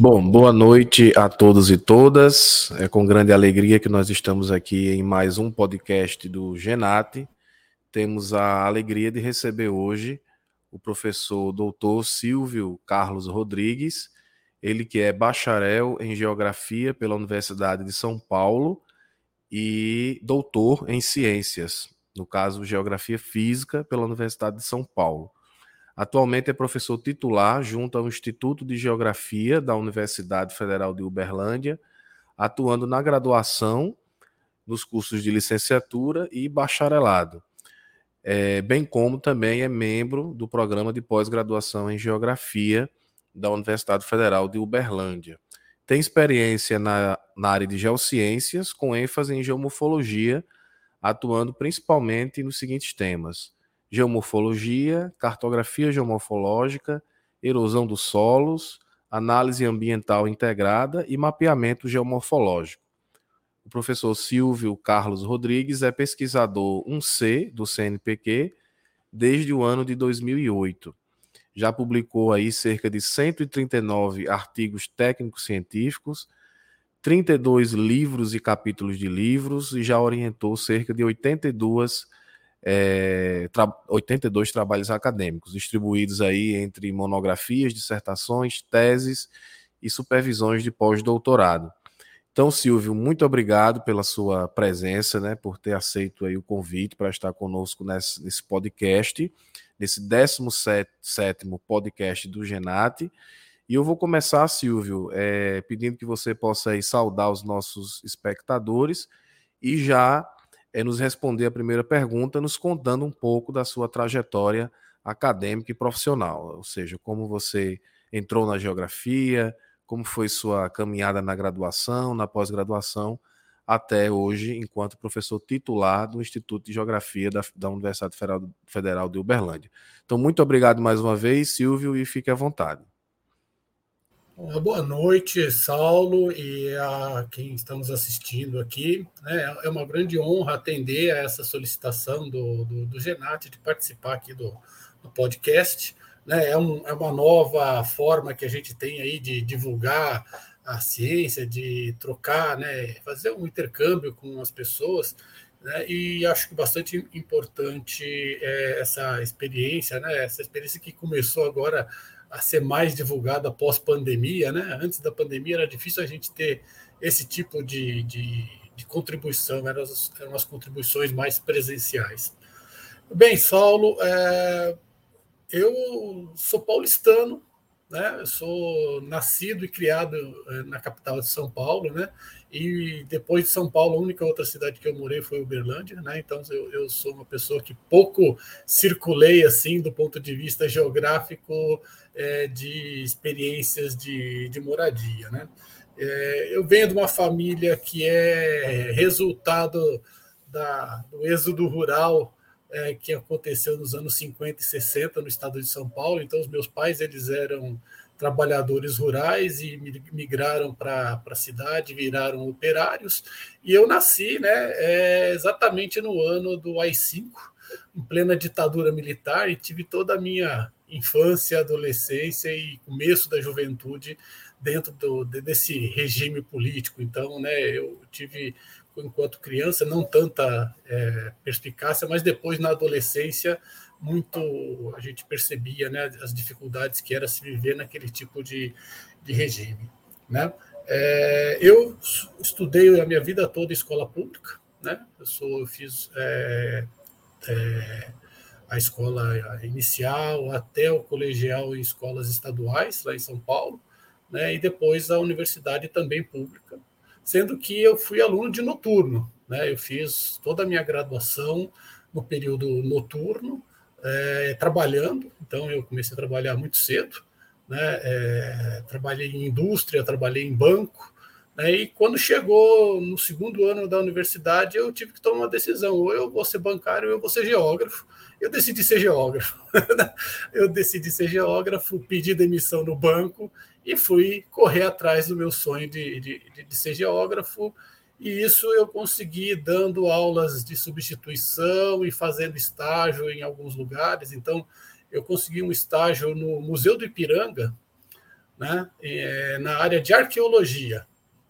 Bom, boa noite a todos e todas. É com grande alegria que nós estamos aqui em mais um podcast do Genate. Temos a alegria de receber hoje o professor doutor Silvio Carlos Rodrigues, ele que é bacharel em Geografia pela Universidade de São Paulo e doutor em Ciências, no caso Geografia Física pela Universidade de São Paulo. Atualmente é professor titular junto ao Instituto de Geografia da Universidade Federal de Uberlândia, atuando na graduação, nos cursos de licenciatura e bacharelado, é, bem como também é membro do programa de pós-graduação em Geografia da Universidade Federal de Uberlândia. Tem experiência na, na área de geociências, com ênfase em geomorfologia, atuando principalmente nos seguintes temas geomorfologia, cartografia geomorfológica, erosão dos solos, análise ambiental integrada e mapeamento geomorfológico. O professor Silvio Carlos Rodrigues é pesquisador 1C do CNPq desde o ano de 2008. Já publicou aí cerca de 139 artigos técnicos científicos, 32 livros e capítulos de livros e já orientou cerca de 82 é, tra 82 trabalhos acadêmicos, distribuídos aí entre monografias, dissertações, teses e supervisões de pós-doutorado. Então, Silvio, muito obrigado pela sua presença, né, por ter aceito aí o convite para estar conosco nesse, nesse podcast, nesse 17 podcast do Genate. E eu vou começar, Silvio, é, pedindo que você possa aí saudar os nossos espectadores e já é nos responder a primeira pergunta, nos contando um pouco da sua trajetória acadêmica e profissional, ou seja, como você entrou na geografia, como foi sua caminhada na graduação, na pós-graduação, até hoje, enquanto professor titular do Instituto de Geografia da, da Universidade Federal de Uberlândia. Então, muito obrigado mais uma vez, Silvio, e fique à vontade. Boa noite, Saulo, e a quem estamos assistindo aqui. Né? É uma grande honra atender a essa solicitação do, do, do Genat de participar aqui do, do podcast. Né? É, um, é uma nova forma que a gente tem aí de divulgar a ciência, de trocar, né? fazer um intercâmbio com as pessoas. Né? E acho que bastante importante é essa experiência, né? essa experiência que começou agora a ser mais divulgada pós-pandemia, né? Antes da pandemia era difícil a gente ter esse tipo de, de, de contribuição, eram as, eram as, contribuições mais presenciais. Bem, Saulo, é, eu sou paulistano, né? Eu sou nascido e criado é, na capital de São Paulo, né? E depois de São Paulo, a única outra cidade que eu morei foi Uberlândia, né? Então eu, eu sou uma pessoa que pouco circulei assim do ponto de vista geográfico é, de experiências de, de moradia, né? É, eu venho de uma família que é resultado da, do êxodo rural é, que aconteceu nos anos 50 e 60 no estado de São Paulo. Então, os meus pais eles eram trabalhadores rurais e migraram para a cidade, viraram operários. E eu nasci né, é, exatamente no ano do AI-5, em plena ditadura militar, e tive toda a minha infância, adolescência e começo da juventude dentro do, desse regime político. Então, né, eu tive enquanto criança, não tanta é, perspicácia, mas depois na adolescência, muito a gente percebia né, as dificuldades que era se viver naquele tipo de, de regime. Né? É, eu estudei a minha vida toda escola pública, né? eu, sou, eu fiz é, é a escola inicial até o colegial em escolas estaduais, lá em São Paulo, né? e depois a universidade também pública sendo que eu fui aluno de noturno. Né? Eu fiz toda a minha graduação no período noturno, é, trabalhando, então eu comecei a trabalhar muito cedo, né? É, trabalhei em indústria, trabalhei em banco, né? e quando chegou no segundo ano da universidade, eu tive que tomar uma decisão, ou eu vou ser bancário ou eu vou ser geógrafo, eu decidi ser geógrafo. eu decidi ser geógrafo, pedi demissão no banco e fui correr atrás do meu sonho de, de, de ser geógrafo. E isso eu consegui dando aulas de substituição e fazendo estágio em alguns lugares. Então, eu consegui um estágio no Museu do Ipiranga, né, é, na área de arqueologia,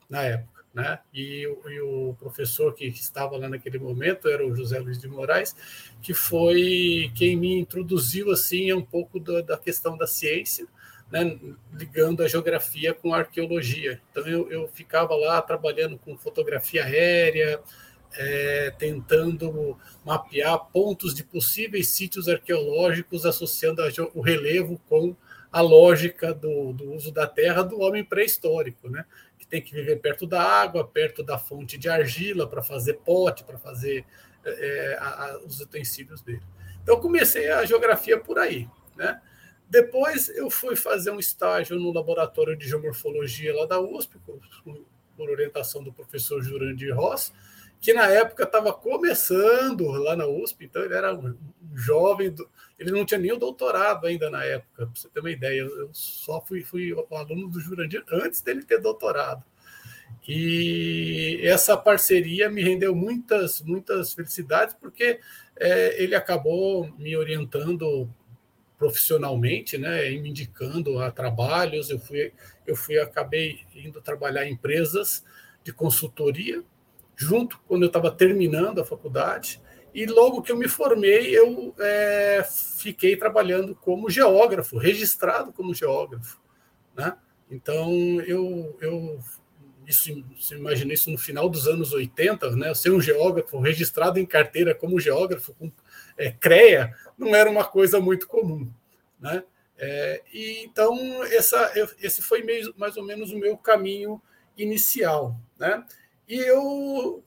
na época. Né? E, e, o professor que, estava lá naquele momento era o José Luiz de Moraes, que foi quem me introduziu assim um pouco da, da questão da ciência, né? ligando a geografia com a arqueologia. Então eu, eu ficava lá trabalhando com fotografia aérea, é, tentando mapear pontos de possíveis sítios arqueológicos, associando a, o relevo com a lógica do, do uso da terra do homem pré-histórico, né? que tem que viver perto da água, perto da fonte de argila para fazer pote, para fazer é, a, a, os utensílios dele. Então comecei a geografia por aí. Né? Depois eu fui fazer um estágio no laboratório de geomorfologia lá da USP, por, orientação do professor Jurandir Ross, que na época estava começando lá na USP, então ele era um jovem, ele não tinha nem o doutorado ainda na época, para você ter uma ideia. Eu só fui, fui aluno do Jurandir antes dele ter doutorado. E essa parceria me rendeu muitas, muitas felicidades, porque é, ele acabou me orientando profissionalmente, né, me indicando a trabalhos. Eu fui, eu fui, acabei indo trabalhar em empresas de consultoria, junto quando eu estava terminando a faculdade. E logo que eu me formei, eu é, fiquei trabalhando como geógrafo, registrado como geógrafo. Né? Então, eu, eu isso, você imagina isso no final dos anos 80, né? ser um geógrafo registrado em carteira como geógrafo, com é, CREA, não era uma coisa muito comum. Né? É, e, então, essa, esse foi meio, mais ou menos o meu caminho inicial. Né? E eu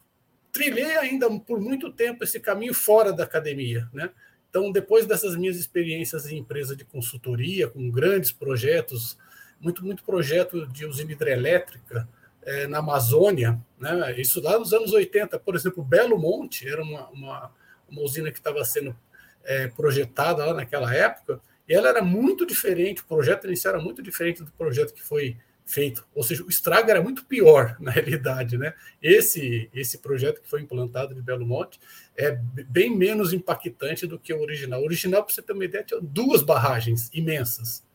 trilhei ainda por muito tempo esse caminho fora da academia. Né? Então, depois dessas minhas experiências em empresa de consultoria, com grandes projetos, muito, muito projeto de usina hidrelétrica é, na Amazônia, né? isso lá nos anos 80, por exemplo, Belo Monte era uma, uma, uma usina que estava sendo é, projetada lá naquela época, e ela era muito diferente, o projeto inicial era muito diferente do projeto que foi feito. Ou seja, o estrago era muito pior, na realidade. Né? Esse, esse projeto que foi implantado de Belo Monte é bem menos impactante do que o original. O original, para você ter uma ideia, tinha duas barragens imensas.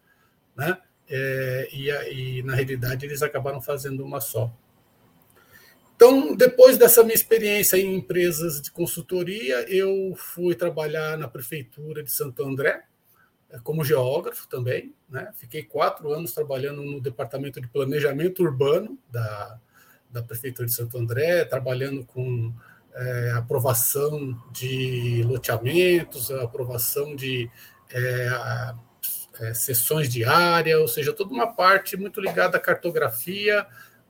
Né? É, e, e, na realidade, eles acabaram fazendo uma só. Então, depois dessa minha experiência em empresas de consultoria, eu fui trabalhar na prefeitura de Santo André, é, como geógrafo também. Né? Fiquei quatro anos trabalhando no departamento de planejamento urbano da, da Prefeitura de Santo André, trabalhando com é, aprovação de loteamentos, aprovação de é, é, sessões de área, ou seja, toda uma parte muito ligada à cartografia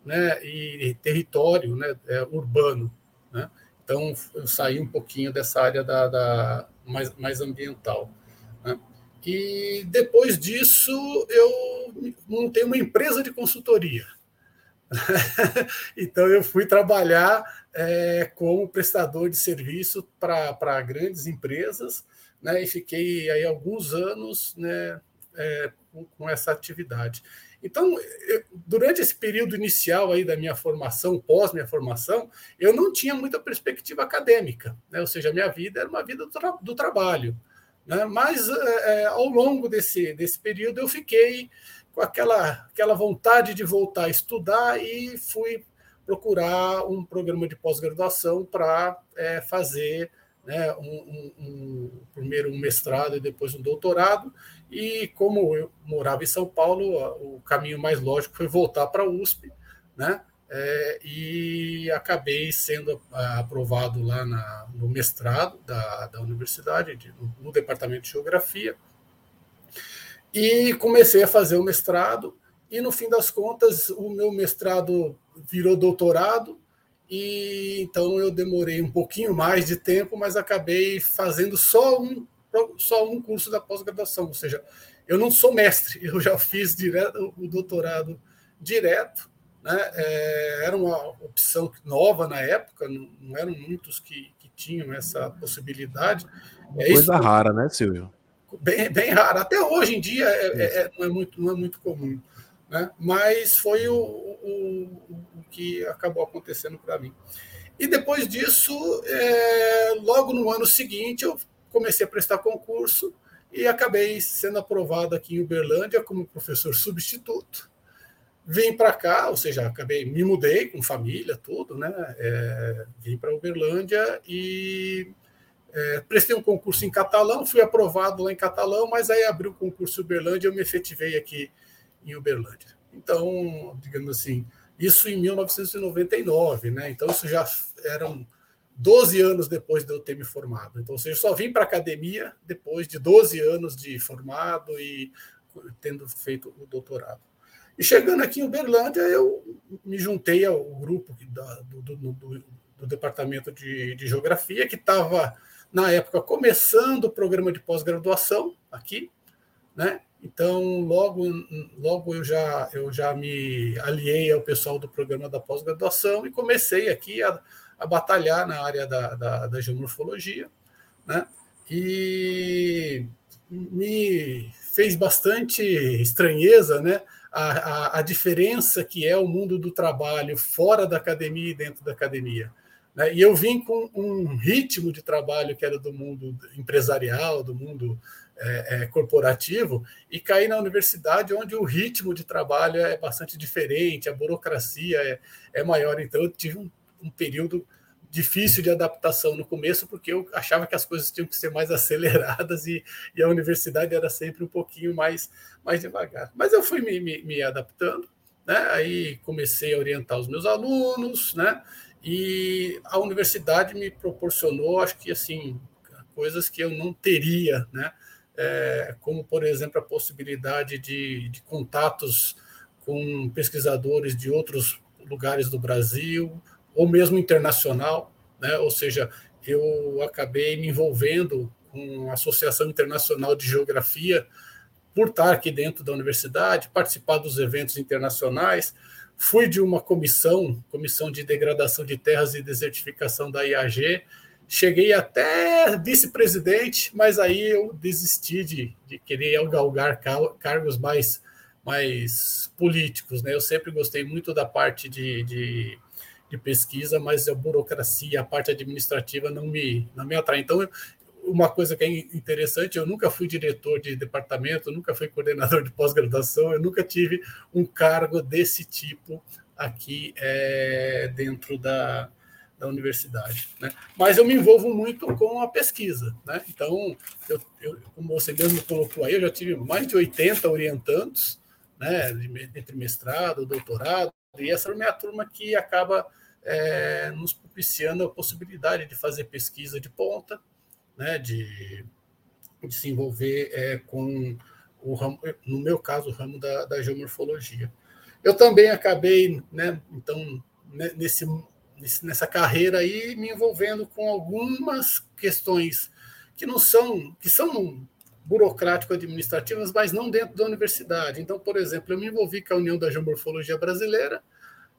né, e território né, é, urbano. Né? Então, eu saí um pouquinho dessa área da, da mais, mais ambiental. Né? E depois disso, eu montei uma empresa de consultoria. então, eu fui trabalhar é, como prestador de serviço para grandes empresas, né, e fiquei aí alguns anos né, é, com essa atividade. Então, eu, durante esse período inicial aí da minha formação, pós minha formação, eu não tinha muita perspectiva acadêmica, né? ou seja, a minha vida era uma vida do, tra do trabalho. Né? Mas é, ao longo desse, desse período eu fiquei com aquela, aquela vontade de voltar a estudar e fui procurar um programa de pós-graduação para é, fazer né, um, um, um, primeiro um mestrado e depois um doutorado. E como eu morava em São Paulo, o caminho mais lógico foi voltar para a USP, né? é, e acabei sendo aprovado lá na, no mestrado da, da universidade, de, no, no, departamento de geografia, e comecei a fazer o mestrado, e no fim das contas, o meu mestrado virou doutorado, e então eu demorei um pouquinho mais de tempo, mas acabei fazendo só um, só um curso da pós-graduação, ou seja, eu não sou mestre, eu já fiz direto, o doutorado direto, né? É, era uma opção nova na época, não, não eram muitos que, que, tinham essa possibilidade. É Coisa isso, rara, né, Silvio? Bem, bem rara. Até hoje em dia é, é, é, não, é muito, não é muito comum. Né? Mas foi o, o, o que acabou acontecendo para mim. E depois disso, é, logo no ano seguinte, eu comecei a prestar concurso e acabei sendo aprovado aqui em Uberlândia como professor substituto. Vim para cá, ou seja, acabei me mudei com família, tudo, né? É, vim para Uberlândia e é, prestei um concurso em catalão, fui aprovado lá em catalão, mas aí abriu o concurso em Uberlândia e eu me efetivei aqui em Uberlândia. Então, digamos assim, isso em 1999, né? Então, isso já eram 12 anos depois de eu ter me formado. Então, ou seja, eu só vim para a academia depois de 12 anos de formado e tendo feito o doutorado. E chegando aqui em Uberlândia, eu me juntei ao grupo do, do, do, do departamento de, de, geografia, que estava, na época, começando o programa de pós-graduação aqui, né? Então, logo, logo eu, já, eu já me aliei ao pessoal do programa da pós-graduação e comecei aqui a, a batalhar na área da, da, da geomorfologia, né? E me fez bastante estranheza, né? A, a, a, diferença que é o mundo do trabalho fora da academia e dentro da academia. Né? E eu vim com um ritmo de trabalho que era do mundo empresarial, do mundo é, é, corporativo, e caí na universidade onde o ritmo de trabalho é bastante diferente, a burocracia é, é maior. Então, eu tive um, um período difícil de adaptação no começo, porque eu achava que as coisas tinham que ser mais aceleradas e, e a universidade era sempre um pouquinho mais, mais devagar. Mas eu fui me, me, me, adaptando, né? aí comecei a orientar os meus alunos, né? e a universidade me proporcionou, acho que assim, coisas que eu não teria, né? É, como, por exemplo, a possibilidade de, de contatos com pesquisadores de outros lugares do Brasil, ou mesmo internacional, né? ou seja, eu acabei me envolvendo com a Associação Internacional de Geografia, por estar aqui dentro da universidade, participar dos eventos internacionais. Fui de uma comissão, Comissão de Degradação de Terras e Desertificação da IAG, cheguei até vice-presidente, mas aí eu desisti de, de querer galgar cargos mais, mais políticos. Né? Eu sempre gostei muito da parte de, de de pesquisa, mas a burocracia, a parte administrativa não me, não me atrai. Então, uma coisa que é interessante, eu nunca fui diretor de departamento, nunca fui coordenador de pós-graduação, eu nunca tive um cargo desse tipo aqui é, dentro da, da universidade. Né? Mas eu me envolvo muito com a pesquisa. Né? Então, eu, eu, como você mesmo colocou aí, eu já tive mais de 80 orientandos, né, entre mestrado, doutorado, e essa é a minha turma que acaba é, nos propiciando a possibilidade de fazer pesquisa de ponta, né, de, de se envolver é, com o ramo, no meu caso, o ramo da, da geomorfologia. Eu também acabei, né, então, nesse, nessa carreira aí, me envolvendo com algumas questões que não são, que são burocrático-administrativas, mas não dentro da universidade. Então, por exemplo, eu me envolvi com a União da Geomorfologia Brasileira,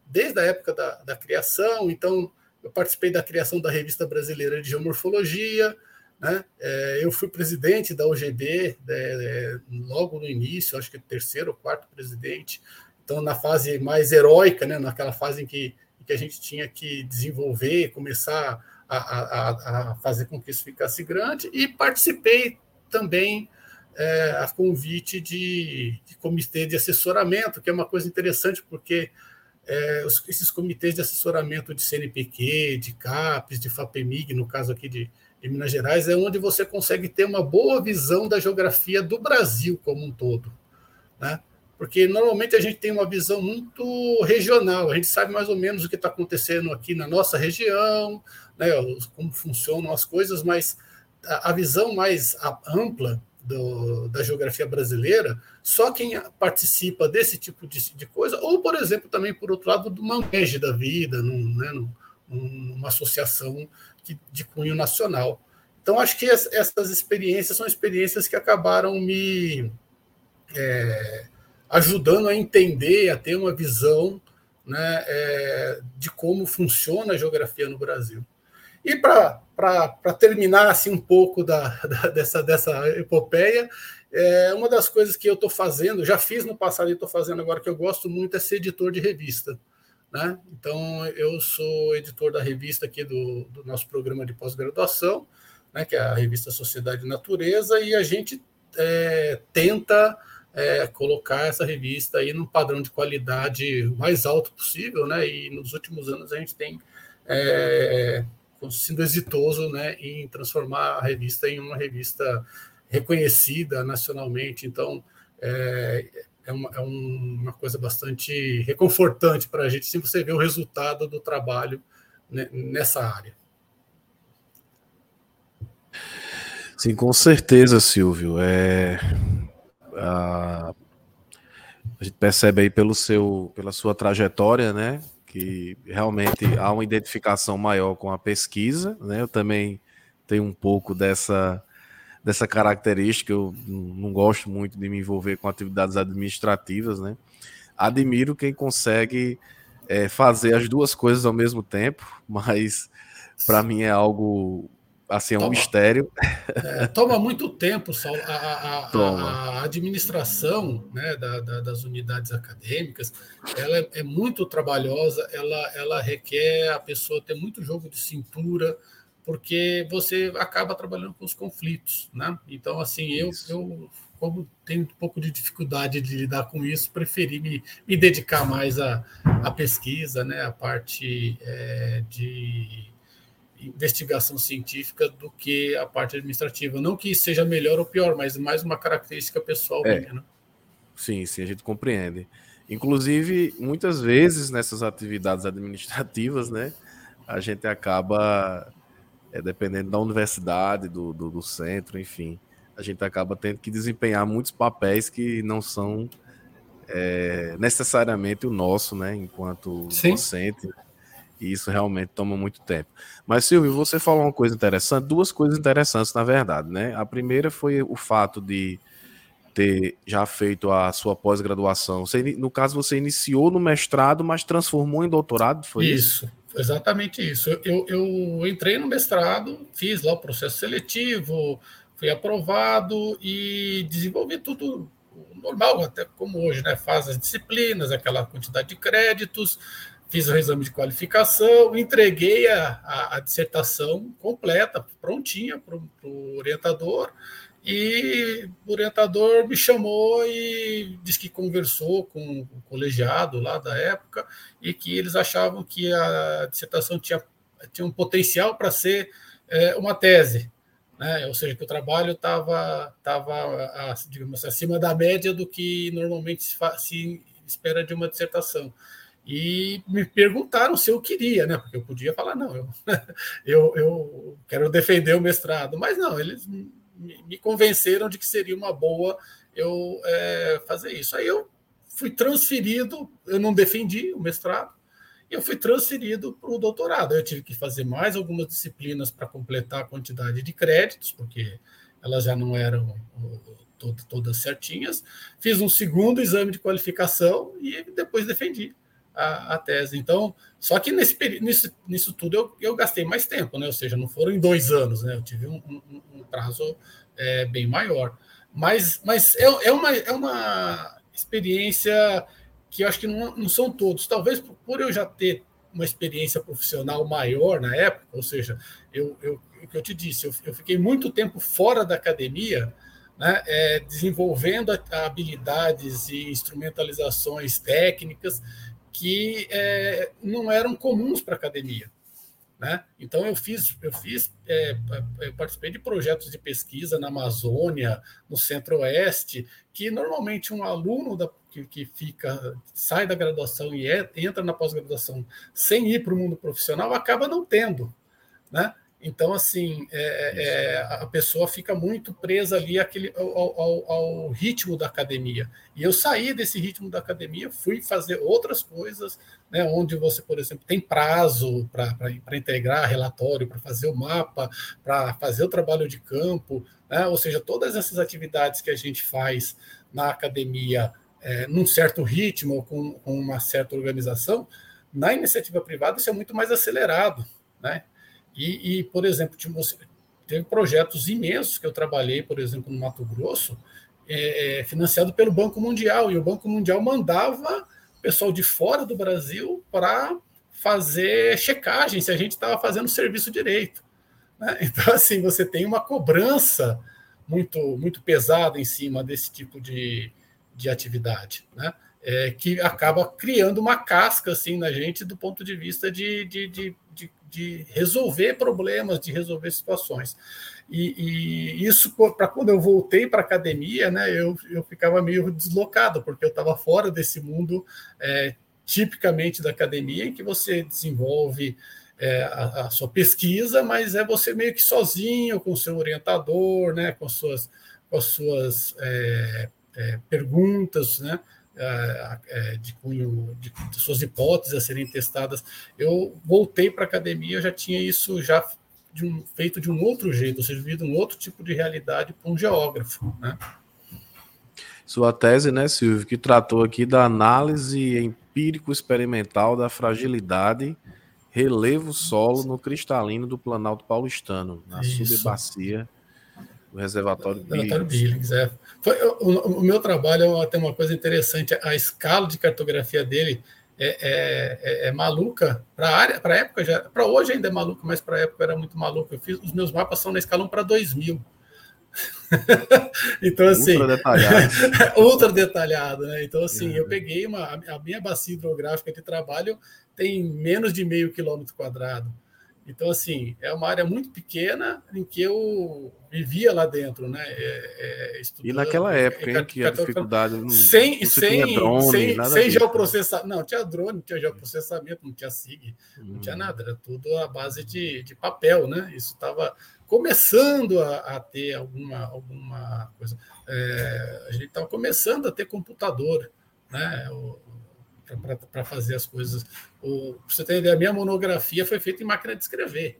desde a época da, da criação, então eu participei da criação da Revista Brasileira de Geomorfologia, né? É, eu fui presidente da OGB né, é, logo no início, acho que terceiro ou quarto presidente, então na fase mais heróica, né? naquela fase em que, que a gente tinha que desenvolver, começar a, a, a fazer com que isso ficasse grande, e participei também é, a convite de, de comitê de assessoramento, que é uma coisa interessante, porque é, esses comitês de assessoramento de CNPq, de CAPES, de FAPEMIG, no caso aqui de, de, Minas Gerais, é onde você consegue ter uma boa visão da geografia do Brasil como um todo. Né? Porque normalmente a gente tem uma visão muito regional, a gente sabe mais ou menos o que está acontecendo aqui na nossa região, né, como funcionam as coisas, mas a, visão mais ampla do, da geografia brasileira, só quem participa desse tipo de, de, coisa, ou, por exemplo, também, por outro lado, do manejo da vida, num, né, num, numa associação de cunho nacional. Então, acho que essas experiências são experiências que acabaram me é, ajudando a entender, a ter uma visão né, é, de como funciona a geografia no Brasil. E para terminar assim um pouco da, da, dessa, dessa epopeia, é, uma das coisas que eu estou fazendo, já fiz no passado e estou fazendo agora, que eu gosto muito, é ser editor de revista. Né? Então, eu sou editor da revista aqui do, do nosso programa de pós-graduação, né, que é a revista Sociedade e Natureza, e a gente é, tenta é, colocar essa revista aí no padrão de qualidade mais alto possível, né? E nos últimos anos a gente tem é, sido exitoso, né, em transformar a revista em uma revista reconhecida nacionalmente. Então, é, é, uma, é uma coisa bastante reconfortante para a gente sempre você ver o resultado do trabalho né, nessa área. Sim, com certeza, Silvio. É, a, gente percebe aí pelo seu, pela sua trajetória, né, que realmente há uma identificação maior com a pesquisa, né? Eu também tenho um pouco dessa dessa característica, eu não gosto muito de me envolver com atividades administrativas, né? Admiro quem consegue é, fazer as duas coisas ao mesmo tempo, mas para mim é algo assim, é um toma, mistério. É, toma muito tempo, Saulo. A, a, a, a administração né, da, da, das unidades acadêmicas ela é, é, muito trabalhosa, ela, ela requer a pessoa ter muito jogo de cintura, porque você acaba trabalhando com os conflitos. Né? Então, assim, eu, eu como tenho um pouco de dificuldade de lidar com isso, preferi me, me dedicar mais à, à pesquisa, né, à parte é, de investigação científica do que a parte administrativa. Não que seja melhor ou pior, mas mais uma característica pessoal é. minha. Né? Sim, sim, a gente compreende. Inclusive, muitas vezes nessas atividades administrativas, né, a gente acaba, é, dependendo da universidade, do, do, do centro, enfim, a gente acaba tendo que desempenhar muitos papéis que não são é, necessariamente o nosso, né, enquanto Sim. docente, e isso realmente toma muito tempo. Mas, Silvio, você falou uma coisa interessante, duas coisas interessantes, na verdade, né? A primeira foi o fato de ter já feito a sua pós-graduação. No caso, você iniciou no mestrado, mas transformou em doutorado, foi isso? Isso, exatamente isso. Eu, eu entrei no mestrado, fiz lá o processo seletivo, fui aprovado e desenvolvi tudo normal, até como hoje, né? Faz as disciplinas, aquela quantidade de créditos, fiz o exame de qualificação, entreguei a, a, a dissertação completa, prontinha para o orientador, e o orientador me chamou e disse que conversou com o colegiado lá da época e que eles achavam que a dissertação tinha, tinha um potencial para ser é, uma tese. Né? Ou seja, que o trabalho estava, tava, digamos acima da média do que normalmente se, se espera de uma dissertação e me perguntaram se eu queria, né? Porque eu podia falar, não, eu, eu, eu quero defender o mestrado, mas não, eles me convenceram de que seria uma boa eu é, fazer isso. Aí eu fui transferido, eu não defendi o mestrado, eu fui transferido para o doutorado. Eu tive que fazer mais algumas disciplinas para completar a quantidade de créditos, porque elas já não eram todas certinhas. Fiz um segundo exame de qualificação e depois defendi a, a tese. Então, só que nesse, nisso, nisso tudo eu, eu gastei mais tempo, né? Ou seja, não foram em dois anos, né? Eu tive um, um, um prazo é, bem maior. Mas, mas é, é, uma, é uma experiência que eu acho que não, não são todos. Talvez por, eu já ter uma experiência profissional maior na época, ou seja, eu, eu, o que eu te disse, eu, eu fiquei muito tempo fora da academia, né, é, desenvolvendo habilidades e instrumentalizações técnicas que é, não eram comuns para a academia. Né? Então eu fiz, eu fiz, é, eu participei de projetos de pesquisa na Amazônia, no Centro-Oeste, que normalmente um aluno da, que, que, fica, sai da graduação e é, entra na pós-graduação sem ir para o mundo profissional acaba não tendo, né? Então, assim, é, é, é, a pessoa fica muito presa ali àquele, ao, ao, ao, ritmo da academia. E eu saí desse ritmo da academia, fui fazer outras coisas, né, onde você, por exemplo, tem prazo para integrar relatório, para fazer o mapa, para fazer o trabalho de campo, né, ou seja, todas essas atividades que a gente faz na academia é, num certo ritmo, com, com uma certa organização, na iniciativa privada isso é muito mais acelerado. Né? E, e por exemplo, teve projetos imensos que eu trabalhei, por exemplo, no Mato Grosso, é, é, financiado pelo Banco Mundial, e o Banco Mundial mandava pessoal de fora do Brasil para fazer checagem se a gente estava fazendo serviço direito. Né? Então, assim, você tem uma cobrança muito, muito pesada em cima desse tipo de, de atividade, né? É, que acaba criando uma casca assim na gente do ponto de vista de, de, de, de, resolver problemas, de resolver situações. E, e isso, para quando eu voltei para a academia, né, eu, eu ficava meio deslocado, porque eu estava fora desse mundo é, tipicamente da academia, em que você desenvolve é, a, a, sua pesquisa, mas é você meio que sozinho, com o seu orientador, né, com, suas, com as suas é, é, perguntas, né, de cunho de, de, suas hipóteses a serem testadas. Eu voltei para a academia, eu já tinha isso já de um, feito de um outro jeito, ou seja, vivido um outro tipo de realidade para um geógrafo, né? Sua tese, né, Silvio, que tratou aqui da análise empírico-experimental da fragilidade relevo solo no cristalino do Planalto Paulistano, na subbacia do reservatório Billings. É. Foi, o, o, meu trabalho tem uma coisa interessante, a escala de cartografia dele é, é, é, é maluca. Para área, para época já, para hoje ainda é maluca, mas para a época era muito maluco. Eu fiz, os meus mapas são na escala 1 para 2000. então, assim. Ultra detalhado. ultra detalhado, né? Então, assim, é. eu peguei uma. A minha bacia hidrográfica de trabalho tem menos de meio quilômetro quadrado. Então, assim, é uma área muito pequena em que eu vivia lá dentro, né? É, é, e naquela época, hein, que a dificuldade. Não, sem, sem, drone, sem, sem geoprocessamento. Não, tinha drone, não tinha geoprocessamento, não tinha SIG, hum. não tinha hum. nada, era tudo à base de, de papel, né? Isso estava começando a, a, ter alguma, alguma coisa. É, a gente estava começando a ter computador, né? Para fazer as coisas. O, você ter ideia, a minha monografia foi feita em máquina de escrever,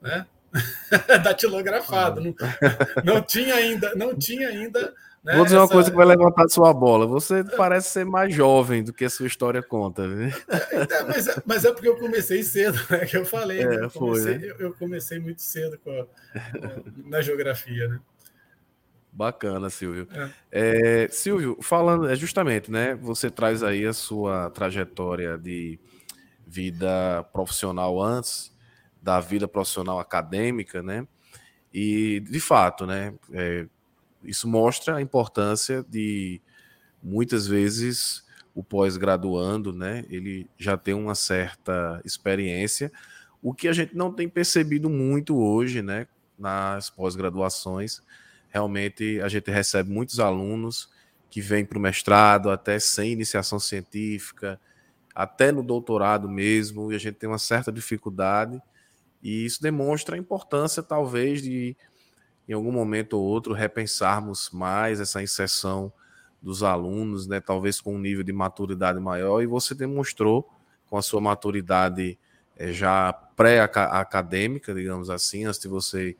né? datilografado. Não, não tinha ainda, não tinha ainda. Né, Vou dizer uma essa... coisa que vai levantar sua bola. Você parece ser mais jovem do que a sua história conta. Né? É, mas, é, mas, é porque eu comecei cedo, né? Que eu falei. É, né? eu, comecei, foi, né? eu, comecei muito cedo a, na geografia, né? Bacana, Silvio. É. É, Silvio, falando é justamente, né? Você traz aí a sua trajetória de vida profissional antes da vida profissional acadêmica, né? E de fato, né? É, isso mostra a importância de muitas vezes o pós-graduando, né? Ele já tem uma certa experiência, o que a gente não tem percebido muito hoje, né? Nas pós-graduações, realmente a gente recebe muitos alunos que vêm para o mestrado até sem iniciação científica, até no doutorado mesmo, e a gente tem uma certa dificuldade e isso demonstra a importância, talvez, de, em algum momento ou outro, repensarmos mais essa inserção dos alunos, né, talvez com um nível de maturidade maior, e você demonstrou com a sua maturidade é, já pré-acadêmica, digamos assim, antes de você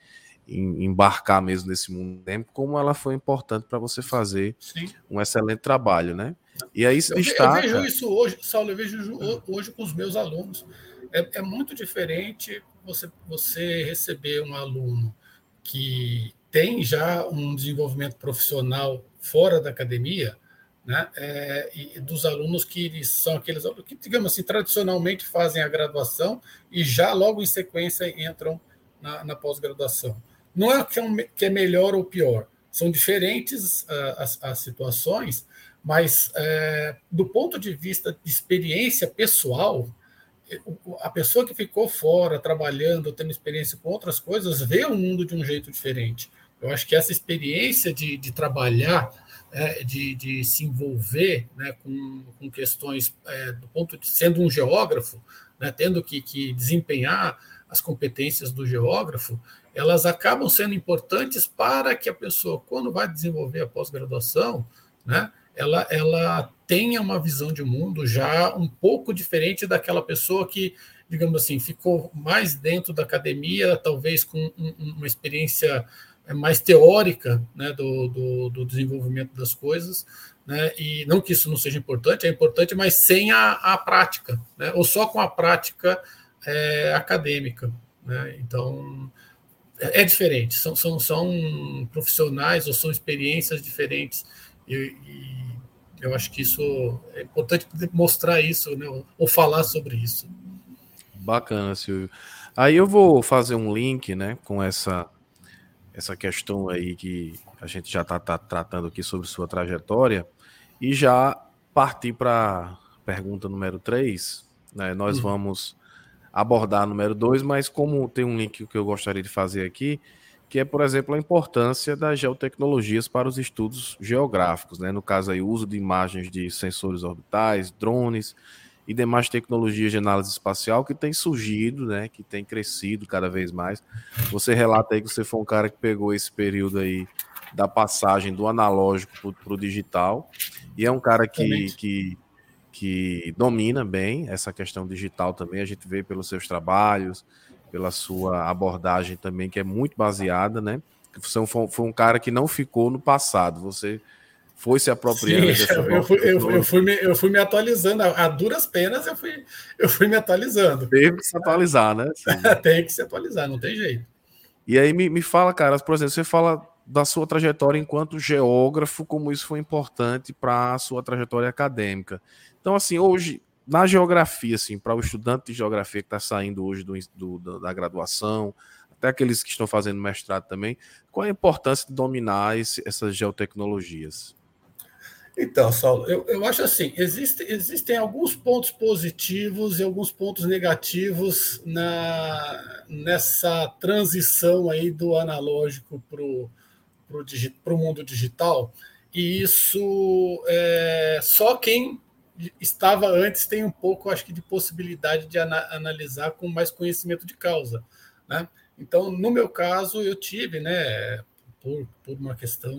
embarcar mesmo nesse mundo tempo, como ela foi importante para você fazer Sim. um excelente trabalho, né? E aí se destaca... Eu vejo isso hoje, Saulo, eu vejo hoje com os meus alunos. É, é muito diferente você, você receber um aluno que tem já um desenvolvimento profissional fora da academia, né, é, e dos alunos que são aqueles que, digamos assim, tradicionalmente fazem a graduação e já logo em sequência entram na, na pós-graduação. Não é que, é um, que é melhor ou pior, são diferentes uh, as, as, situações, mas é, do ponto de vista de experiência pessoal, a pessoa que ficou fora, trabalhando, tendo experiência com outras coisas, vê o mundo de um jeito diferente. Eu acho que essa experiência de, de trabalhar, é, de, de, se envolver né, com, com questões é, do ponto de sendo um geógrafo, né, tendo que, que desempenhar as competências do geógrafo, elas acabam sendo importantes para que a pessoa, quando vai desenvolver a pós-graduação, né, ela, ela tenha uma visão de mundo já um pouco diferente daquela pessoa que, digamos assim, ficou mais dentro da academia, talvez com um, uma experiência é, mais teórica né, do, do, do, desenvolvimento das coisas, né, e não que isso não seja importante, é importante, mas sem a, a prática, né, ou só com a prática é, acadêmica. Né, então, é, é diferente, são, são, são profissionais ou são experiências diferentes. E, e eu acho que isso é importante mostrar isso, né, ou falar sobre isso. Bacana, Silvio. Aí eu vou fazer um link, né, com essa essa questão aí que a gente já está tá tratando aqui sobre sua trajetória e já partir para pergunta número 3. Né? Nós uhum. vamos abordar número 2, mas como tem um link que eu gostaria de fazer aqui, que é, por exemplo, a importância das geotecnologias para os estudos geográficos, né? No caso aí, o uso de imagens de sensores orbitais, drones e demais tecnologias de análise espacial que tem surgido, né? Que tem crescido cada vez mais. Você relata aí que você foi um cara que pegou esse período aí da passagem do analógico para o digital e é um cara que, que que domina bem essa questão digital também. A gente vê pelos seus trabalhos, pela sua abordagem também, que é muito baseada, né? Você foi, um cara que não ficou no passado. Você foi se apropriando. Sim, eu, fui, eu, eu, fui me, eu fui me atualizando. A, a, duras penas eu fui, eu fui me atualizando. Teve que se atualizar, né? tem que se atualizar, não tem jeito. E aí me, me fala, cara, por exemplo, você fala da sua trajetória enquanto geógrafo, como isso foi importante para a sua trajetória acadêmica. Então, assim, hoje, na geografia, assim, para o estudante de geografia que está saindo hoje do, do, da graduação, até aqueles que estão fazendo mestrado também, qual a importância de dominar esse, essas geotecnologias? Então, Saulo, eu, eu acho assim: existe, existem alguns pontos positivos e alguns pontos negativos na, nessa transição aí do analógico para o mundo digital, e isso é, só quem estava antes tem um pouco, acho que, de possibilidade de ana analisar com mais conhecimento de causa. Né? Então, no meu caso, eu tive, né, por, por uma questão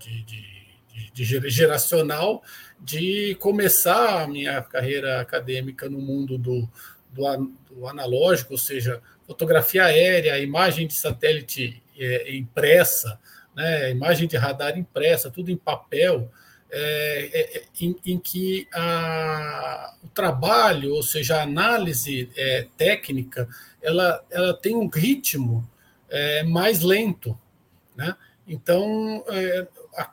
de, de, de, de geracional, de começar a minha carreira acadêmica no mundo do, do, do analógico, ou seja, fotografia aérea, imagem de satélite é, impressa, né, imagem de radar impressa, tudo em papel. É, é, é, em, em, que a, o trabalho, ou seja, a análise é, técnica, ela, ela tem um ritmo é, mais lento. Né? Então, é,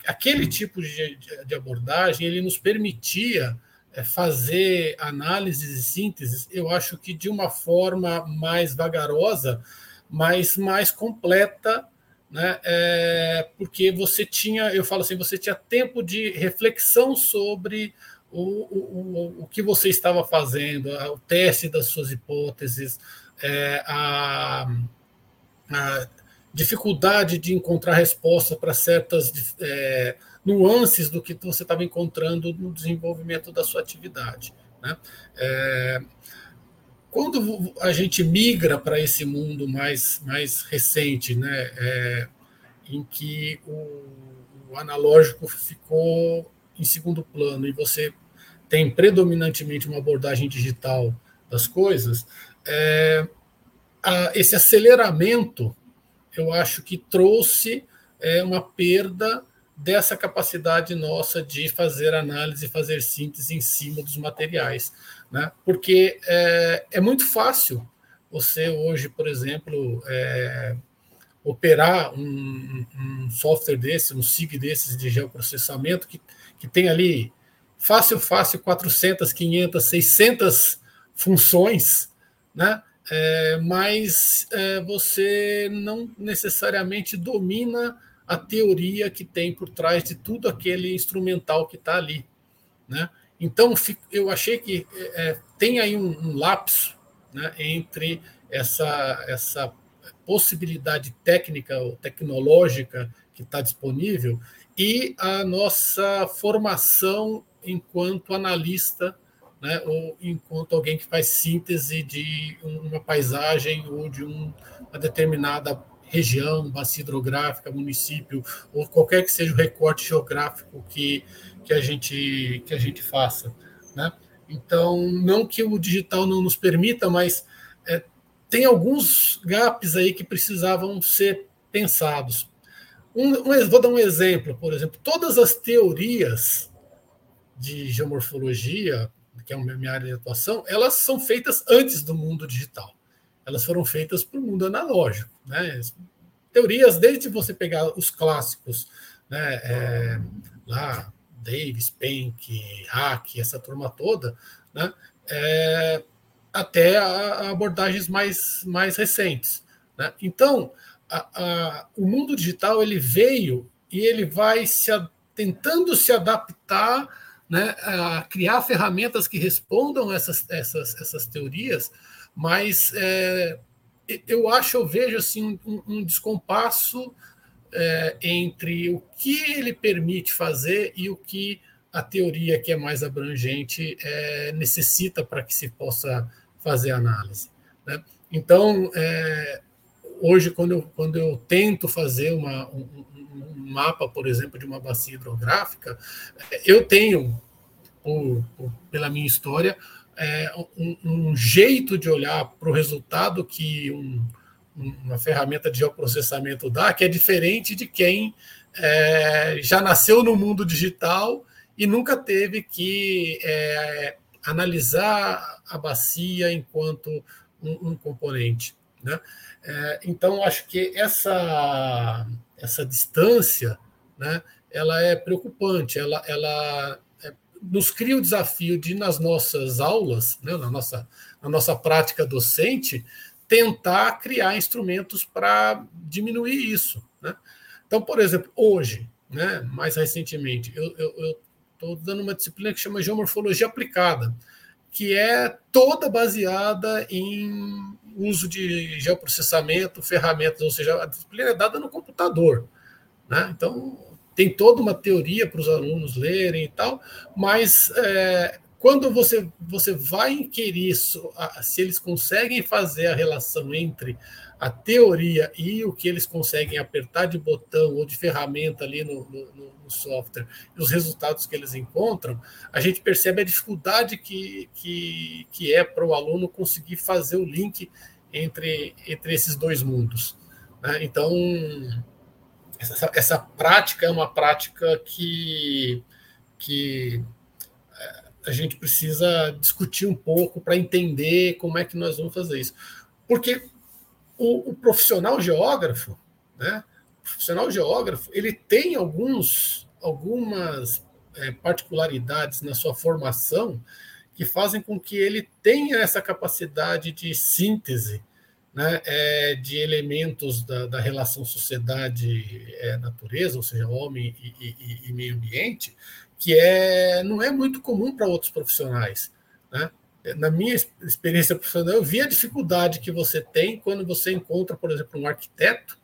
aquele tipo de, de, abordagem, ele nos permitia fazer análises e sínteses, eu acho que de uma forma mais vagarosa, mas mais completa né? É, porque você tinha, eu falo assim, você tinha tempo de reflexão sobre o, o, o que você estava fazendo, o teste das suas hipóteses, é, a, a, dificuldade de encontrar resposta para certas é, nuances do que você estava encontrando no desenvolvimento da sua atividade. Né? É, quando a gente migra para esse mundo mais, mais recente, né, é, em que o, o, analógico ficou em segundo plano e você tem predominantemente uma abordagem digital das coisas, é, a, esse aceleramento, eu acho que trouxe é, uma perda dessa capacidade nossa de fazer análise, fazer síntese em cima dos materiais né? porque é, é muito fácil você hoje, por exemplo, é, operar um, um, software desse, um SIG desses de geoprocessamento, que, que tem ali fácil, fácil, 400, 500, 600 funções, né? É, mas é, você não necessariamente domina a teoria que tem por trás de tudo aquele instrumental que está ali, né? Então, eu achei que é, tem aí um, um lapso né, entre essa, essa possibilidade técnica ou tecnológica que está disponível e a nossa formação enquanto analista, né, ou enquanto alguém que faz síntese de uma paisagem ou de um, uma determinada região, bacia hidrográfica, município, ou qualquer que seja o recorte geográfico que, que, a, gente, que a gente faça. Né? Então, não que o digital não nos permita, mas é, tem alguns gaps aí que precisavam ser pensados. Um, um, vou dar um exemplo, por exemplo, todas as teorias de geomorfologia, que é a minha área de atuação, elas são feitas antes do mundo digital elas foram feitas para o mundo analógico. Né? Teorias, desde você pegar os clássicos, né? É, lá, Davis, Penck, Hack, essa turma toda, né? É, até a, a abordagens mais, mais recentes. Né? Então, a, a, o mundo digital ele veio e ele vai se tentando se adaptar né, a criar ferramentas que respondam essas, essas, essas teorias, mas é, eu acho, eu vejo assim, um, um descompasso é, entre o que ele permite fazer e o que a teoria que é mais abrangente é, necessita para que se possa fazer análise. Né? Então, é, hoje, quando eu, quando eu tento fazer uma, um, um, mapa, por exemplo, de uma bacia hidrográfica, eu tenho, por, por, pela minha história, é, um, um, jeito de olhar para o resultado que uma ferramenta de geoprocessamento dá, que é diferente de quem é, já nasceu no mundo digital e nunca teve que é, analisar a bacia enquanto um, um componente. Né? É, então, acho que essa, essa distância né, ela é preocupante, ela, ela nos cria o desafio de, nas nossas aulas, né, na, nossa, na nossa prática docente, tentar criar instrumentos para diminuir isso. Né? Então, por exemplo, hoje, né, mais recentemente, eu estou dando uma disciplina que chama Geomorfologia Aplicada, que é toda baseada em uso de geoprocessamento, ferramentas, ou seja, a disciplina é dada no computador. Né? Então, tem toda uma teoria para os alunos lerem e tal, mas é, quando você, você vai inquirir isso, se eles conseguem fazer a relação entre a teoria e o que eles conseguem apertar de botão ou de ferramenta ali no, no, no software e os resultados que eles encontram, a gente percebe a dificuldade que, que, que é para o aluno conseguir fazer o link entre, entre esses dois mundos. Né? Então, essa, essa prática é uma prática que, que é, a gente precisa discutir um pouco para entender como é que nós vamos fazer isso. Porque o, o profissional geógrafo, né? O profissional geógrafo, ele tem alguns, algumas é, particularidades na sua formação que fazem com que ele tenha essa capacidade de síntese né, é, de elementos da, da relação sociedade-natureza, é, ou seja, homem e, e, e, meio ambiente, que é, não é muito comum para outros profissionais. Né? na minha experiência profissional, eu vi a dificuldade que você tem quando você encontra, por exemplo, um arquiteto,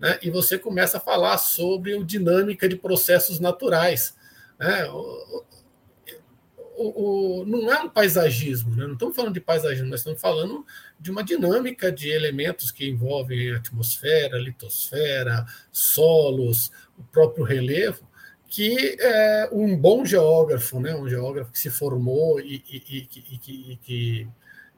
né, e você começa a falar sobre a dinâmica de processos naturais. Né? O, não é um paisagismo, né? não estamos falando de paisagismo, nós estamos falando de uma dinâmica de elementos que envolvem atmosfera, litosfera, solos, o próprio relevo, que é, um bom geógrafo, né, um geógrafo que se formou e, e, e, e que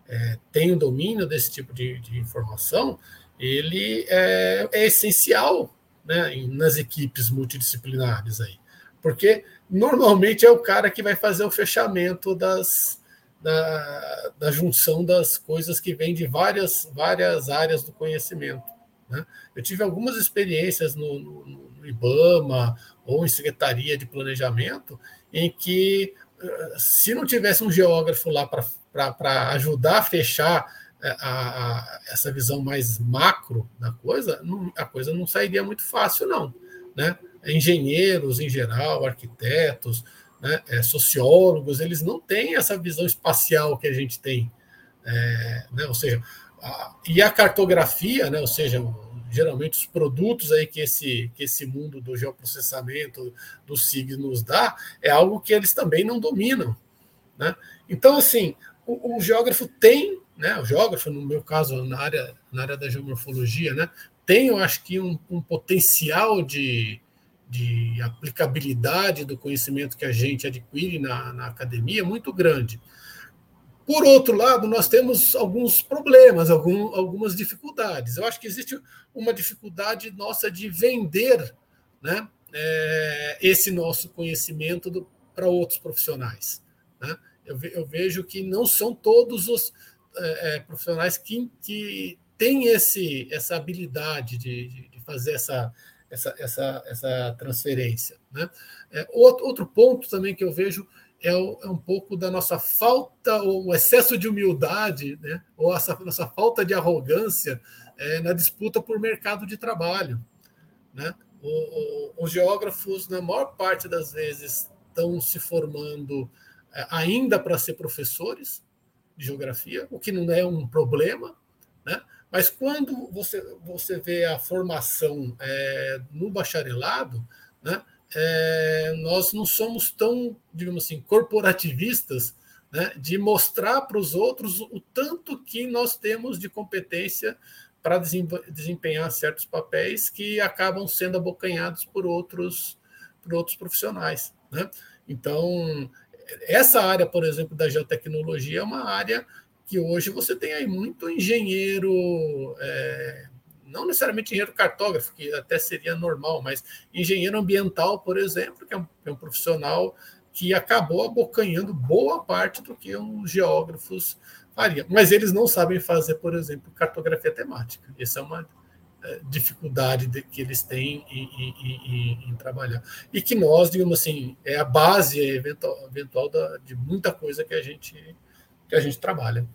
é, tem o domínio desse tipo de, de informação, ele é, é essencial né, nas equipes multidisciplinares aí, porque normalmente é o cara que vai fazer o fechamento das, da, da junção das coisas que vêm de várias, várias áreas do conhecimento. Né? Eu tive algumas experiências no, no, no IBAMA ou em secretaria de planejamento, em que, se não tivesse um geógrafo lá para ajudar a fechar eh, a, a, essa visão mais macro da coisa, não, a coisa não sairia muito fácil, não. Né? Engenheiros, em geral, arquitetos, né, é, sociólogos, eles não têm essa visão espacial que a gente tem. É, né, ou seja, a, e a cartografia, né, ou seja, geralmente os produtos aí que esse, que esse mundo do geoprocessamento, do SIG nos dá, é algo que eles também não dominam. Né? Então, assim, o, o geógrafo tem, né, o geógrafo, no meu caso, na área, na área da geomorfologia, né, tem, eu acho que, um, um potencial de, de aplicabilidade do conhecimento que a gente adquire na, na academia muito grande. Por outro lado, nós temos alguns problemas, algum, algumas dificuldades. Eu acho que existe uma dificuldade nossa de vender né, é, esse nosso conhecimento para outros profissionais. Né? Eu, ve, eu, vejo que não são todos os é, é, profissionais que, que têm esse, essa habilidade de, de, de fazer essa, essa, essa, essa transferência. Né? É, outro, ponto também que eu vejo é, é um pouco da nossa falta, o excesso de humildade, né? ou essa nossa falta de arrogância é, na disputa por mercado de trabalho. Né? O, o, os geógrafos, na maior parte das vezes, estão se formando é, ainda para ser professores de geografia, o que não é um problema, né? Mas quando você, você vê a formação é, no bacharelado, né, é, nós não somos tão, digamos assim, corporativistas né, de mostrar para os outros o tanto que nós temos de competência para desempenhar certos papéis que acabam sendo abocanhados por outros, por outros profissionais. Né? Então, essa área, por exemplo, da geotecnologia é uma área que hoje você tem aí muito engenheiro, é, não necessariamente engenheiro cartógrafo, que até seria normal, mas engenheiro ambiental, por exemplo, que é um, é um profissional que acabou abocanhando boa parte do que os geógrafos fariam. Mas eles não sabem fazer, por exemplo, cartografia temática. Essa é uma é, dificuldade de, que eles têm em, em, em, em, trabalhar. E que nós, digamos assim, é a base eventual, eventual da, de muita coisa que a gente, que a gente trabalha.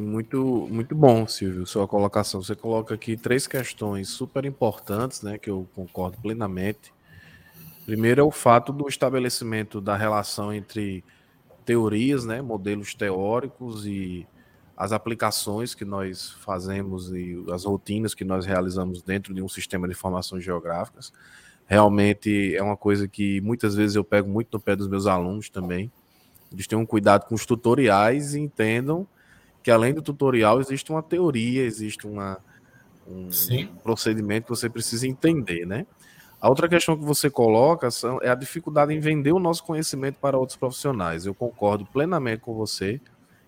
Muito, muito bom, Silvio, sua colocação. Você coloca aqui três questões super importantes, né, que eu concordo plenamente. Primeiro é o fato do estabelecimento da relação entre teorias, né, modelos teóricos e as aplicações que nós fazemos e as rotinas que nós realizamos dentro de um sistema de informações geográficas. Realmente é uma coisa que muitas vezes eu pego muito no pé dos meus alunos também. Eles tenham cuidado com os tutoriais e entendam que além do tutorial existe uma teoria, existe uma, um Sim. procedimento que você precisa entender, né? A outra questão que você coloca são, é a dificuldade em vender o nosso conhecimento para outros profissionais. Eu concordo plenamente com você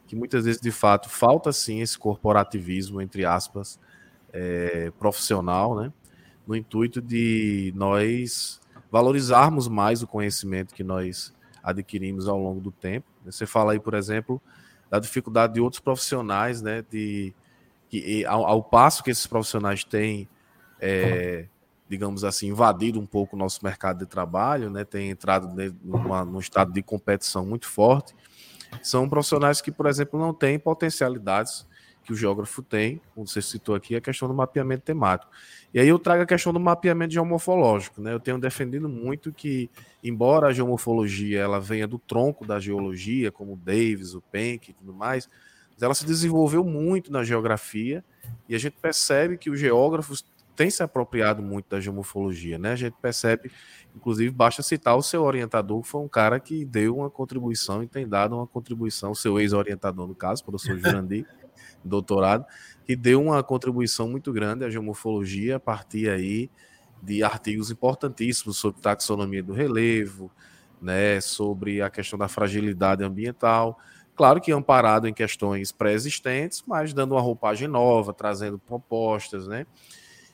que muitas vezes, de fato, falta sim esse corporativismo, entre aspas, é, profissional, né? No intuito de nós valorizarmos mais o conhecimento que nós adquirimos ao longo do tempo. Você fala aí, por exemplo, da dificuldade de outros profissionais, né? De, ao, ao passo que esses profissionais têm, é, digamos assim, invadido um pouco o nosso mercado de trabalho, né? Tem entrado numa, num estado de competição muito forte. São profissionais que, por exemplo, não têm potencialidades que o geógrafo tem, como você citou aqui, a questão do mapeamento temático. E aí eu trago a questão do mapeamento geomorfológico, né? Eu tenho defendido muito que, embora a geomorfologia ela venha do tronco da geologia, como o Davis, o Penck e tudo mais, ela se desenvolveu muito na geografia e a gente percebe que os geógrafos têm se apropriado muito da geomorfologia, né? A gente percebe, inclusive, basta citar o seu orientador, que foi um cara que deu uma contribuição e tem dado uma contribuição, o seu ex-orientador, no caso, o professor Jurandir, doutorado, que deu uma contribuição muito grande à geomorfologia a partir aí de artigos importantíssimos sobre taxonomia do relevo, né, sobre a questão da fragilidade ambiental. Claro que amparado em questões pré-existentes, mas dando uma roupagem nova, trazendo propostas, né?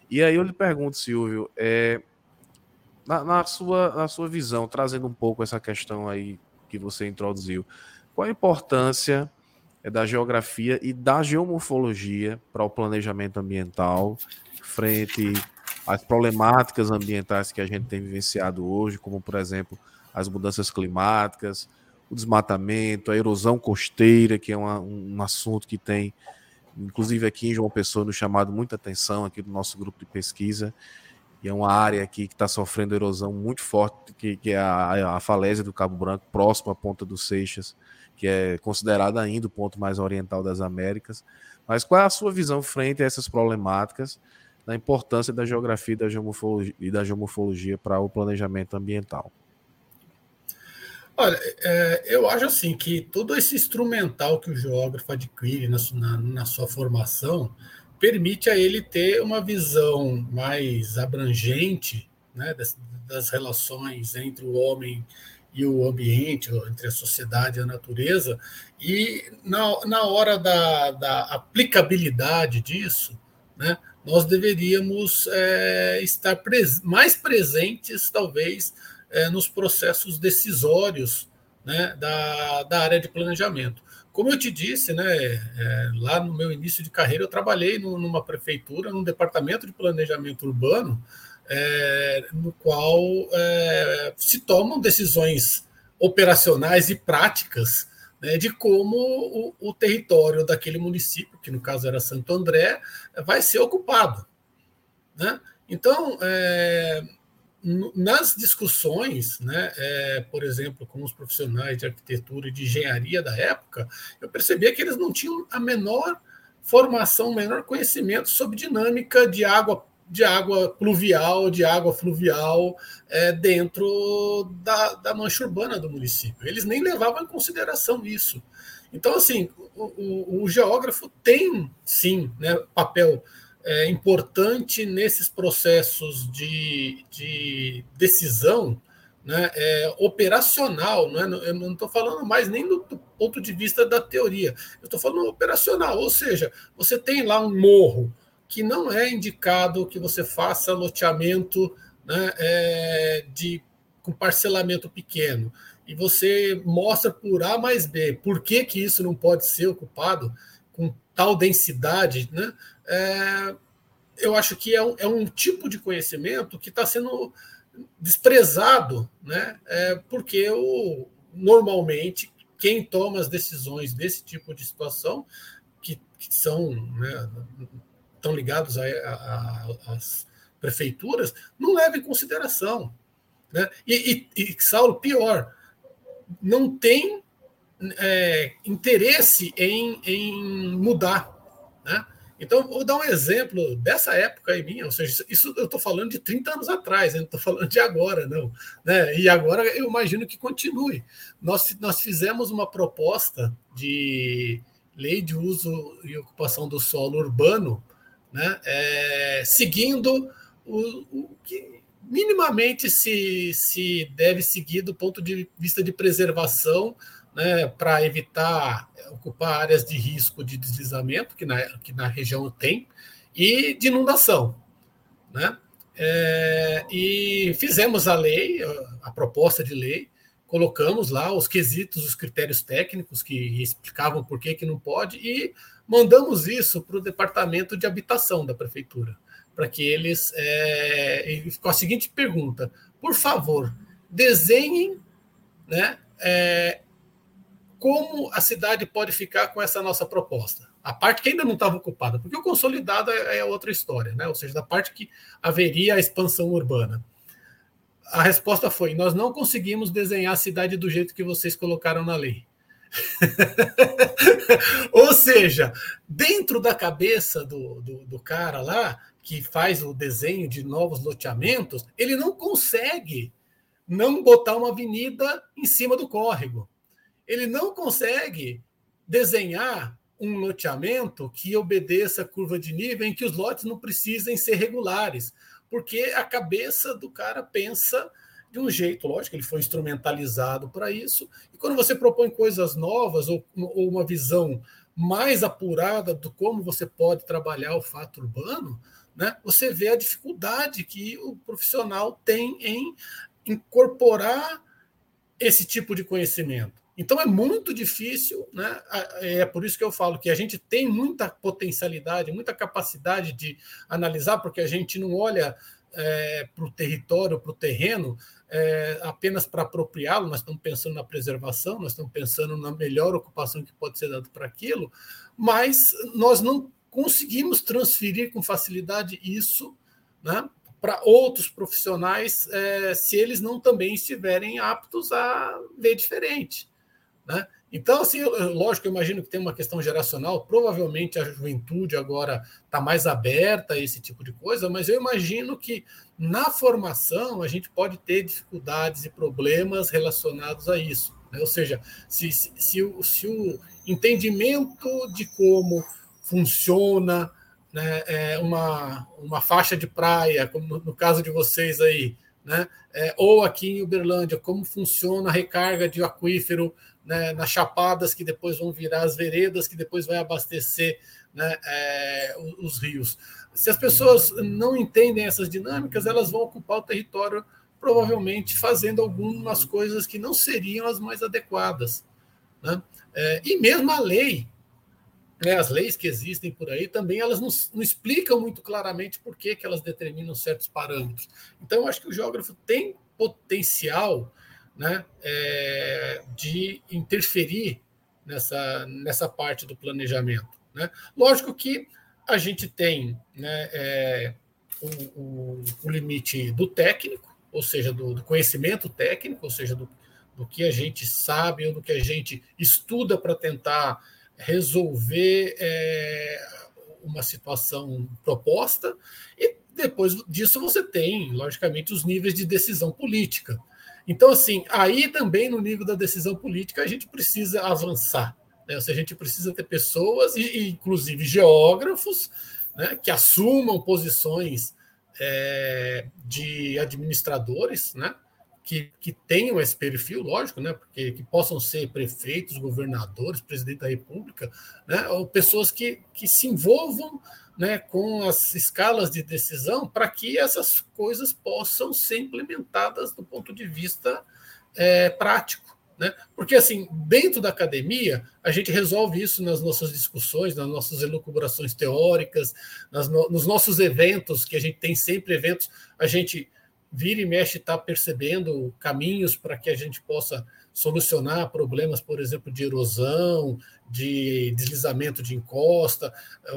E aí eu lhe pergunto, Silvio, é, na, na, sua, na sua visão, trazendo um pouco essa questão aí que você introduziu, qual a importância é da geografia e da geomorfologia para o planejamento ambiental, frente às problemáticas ambientais que a gente tem vivenciado hoje, como, por exemplo, as mudanças climáticas, o desmatamento, a erosão costeira, que é uma, um assunto que tem, inclusive aqui em João Pessoa, nos chamado muita atenção aqui do nosso grupo de pesquisa, e é uma área aqui que está sofrendo erosão muito forte, que, que é a, a falésia do Cabo Branco, próximo à Ponta dos Seixas, que é considerado ainda o ponto mais oriental das Américas. Mas qual é a sua visão frente a essas problemáticas, da importância da geografia e da geomorfologia para o planejamento ambiental? Olha, é, eu acho assim que todo esse instrumental que o geógrafo adquire na, na, na sua formação permite a ele ter uma visão mais abrangente né, das, das relações entre o homem e o ambiente, entre a sociedade e a natureza, e na, na hora da, da aplicabilidade disso, né, nós deveríamos é, estar pres mais presentes, talvez, é, nos processos decisórios né, da, da área de planejamento. Como eu te disse, né, é, lá no meu início de carreira, eu trabalhei no, numa prefeitura, num departamento de planejamento urbano, é, no qual é, se tomam decisões operacionais e práticas né, de como o, o, território daquele município, que no caso era Santo André, vai ser ocupado. Né? Então, é, nas discussões, né, é, por exemplo, com os profissionais de arquitetura e de engenharia da época, eu percebia que eles não tinham a menor formação, o menor conhecimento sobre dinâmica de água de água pluvial, de água fluvial é, dentro da, da mancha urbana do município. Eles nem levavam em consideração isso. Então, assim, o, o, o geógrafo tem, sim, né, papel é, importante nesses processos de, de decisão né, é, operacional. Né? Eu não estou falando mais nem do, do, ponto de vista da teoria, eu estou falando operacional, ou seja, você tem lá um morro que não é indicado que você faça loteamento né, é, de, com parcelamento pequeno. E você mostra por A mais B por que, que isso não pode ser ocupado com tal densidade. Né? É, eu acho que é um, é um tipo de conhecimento que está sendo desprezado, né? É, porque o, normalmente quem toma as decisões desse tipo de situação, que, que são né, estão ligados às prefeituras, não leva em consideração. Né? E, e, e Saulo, pior, não tem é, interesse em, em mudar. Né? Então, vou dar um exemplo dessa época aí minha, ou seja, isso eu estou falando de 30 anos atrás, não estou falando de agora, não. Né? E agora eu imagino que continue. Nós, nós fizemos uma proposta de lei de uso e ocupação do solo urbano né, é, seguindo o, o, que minimamente se, se deve seguir do ponto de vista de preservação, né, para evitar ocupar áreas de risco de deslizamento, que na, que na região tem, e de inundação. Né? É, e fizemos a lei, a proposta de lei, colocamos lá os quesitos, os critérios técnicos que explicavam por que, que não pode, e mandamos isso para o departamento de habitação da prefeitura, para que eles. É, com a seguinte pergunta: por favor, desenhem né, é, como a cidade pode ficar com essa nossa proposta. A parte que ainda não estava ocupada, porque o consolidado é, é outra história, né? ou seja, da parte que haveria a expansão urbana a resposta foi: nós não conseguimos desenhar a cidade do jeito que vocês colocaram na lei. Ou seja, dentro da cabeça do, do, do, cara lá, que faz o desenho de novos loteamentos, ele não consegue não botar uma avenida em cima do córrego. Ele não consegue desenhar um loteamento que obedeça a curva de nível em que os lotes não precisem ser regulares porque a cabeça do cara pensa de um jeito, lógico, ele foi instrumentalizado para isso. E quando você propõe coisas novas ou, ou, uma visão mais apurada do como você pode trabalhar o fato urbano, né, você vê a dificuldade que o profissional tem em incorporar esse tipo de conhecimento. Então é muito difícil, né? É por isso que eu falo que a gente tem muita potencialidade, muita capacidade de analisar, porque a gente não olha é, para o território, para o terreno, é, apenas para apropriá-lo, nós estamos pensando na preservação, nós estamos pensando na melhor ocupação que pode ser dada para aquilo, mas nós não conseguimos transferir com facilidade isso né, para outros profissionais é, se eles não também estiverem aptos a ver diferente. Né? Então, assim, lógico, eu imagino que tem uma questão geracional, provavelmente a juventude agora está mais aberta a esse tipo de coisa, mas eu imagino que na formação a gente pode ter dificuldades e problemas relacionados a isso. Né? Ou seja, se, se, se, o, se o entendimento de como funciona né, é uma, uma faixa de praia, como no, caso de vocês aí, né, é, ou aqui em Uberlândia, como funciona a recarga de aquífero né, nas chapadas que depois vão virar as veredas, que depois vai abastecer né, é, os rios. Se as pessoas não entendem essas dinâmicas, elas vão ocupar o território provavelmente fazendo algumas coisas que não seriam as mais adequadas. Né? É, e mesmo a lei, né, as leis que existem por aí também elas não, não, explicam muito claramente por que, que elas determinam certos parâmetros. Então, eu acho que o geógrafo tem potencial né, é, de interferir nessa, nessa parte do planejamento. Né? Lógico que a gente tem né, é, o, o, o, limite do técnico, ou seja, do, do conhecimento técnico, ou seja, do, do que a gente sabe ou do que a gente estuda para tentar resolver é, uma situação proposta, e depois disso você tem, logicamente, os níveis de decisão política. Então, assim, aí também no nível da decisão política a gente precisa avançar. Né? Ou seja, a gente precisa ter pessoas, e, inclusive geógrafos, né, que assumam posições é, de administradores, né, que, que tenham esse perfil, lógico, né, porque que possam ser prefeitos, governadores, presidente da República, né, ou pessoas que, que se envolvam né, com as escalas de decisão para que essas coisas possam ser implementadas do ponto de vista é, prático. Né? Porque, assim, dentro da academia, a gente resolve isso nas nossas discussões, nas nossas elucubrações teóricas, no, nos nossos eventos, que a gente tem sempre eventos, a gente vira e mexe está percebendo caminhos para que a gente possa solucionar problemas, por exemplo, de erosão, de deslizamento de encosta,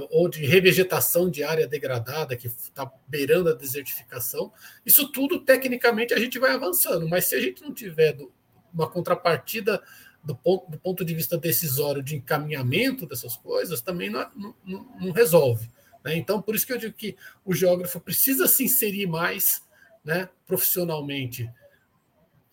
ou de revegetação de área degradada que está beirando a desertificação. Isso tudo, tecnicamente, a gente vai avançando, mas se a gente não tiver uma contrapartida do ponto, do ponto de vista decisório de encaminhamento dessas coisas, também não, não, não resolve. Né? Então, por isso que eu digo que o geógrafo precisa se inserir mais né, profissionalmente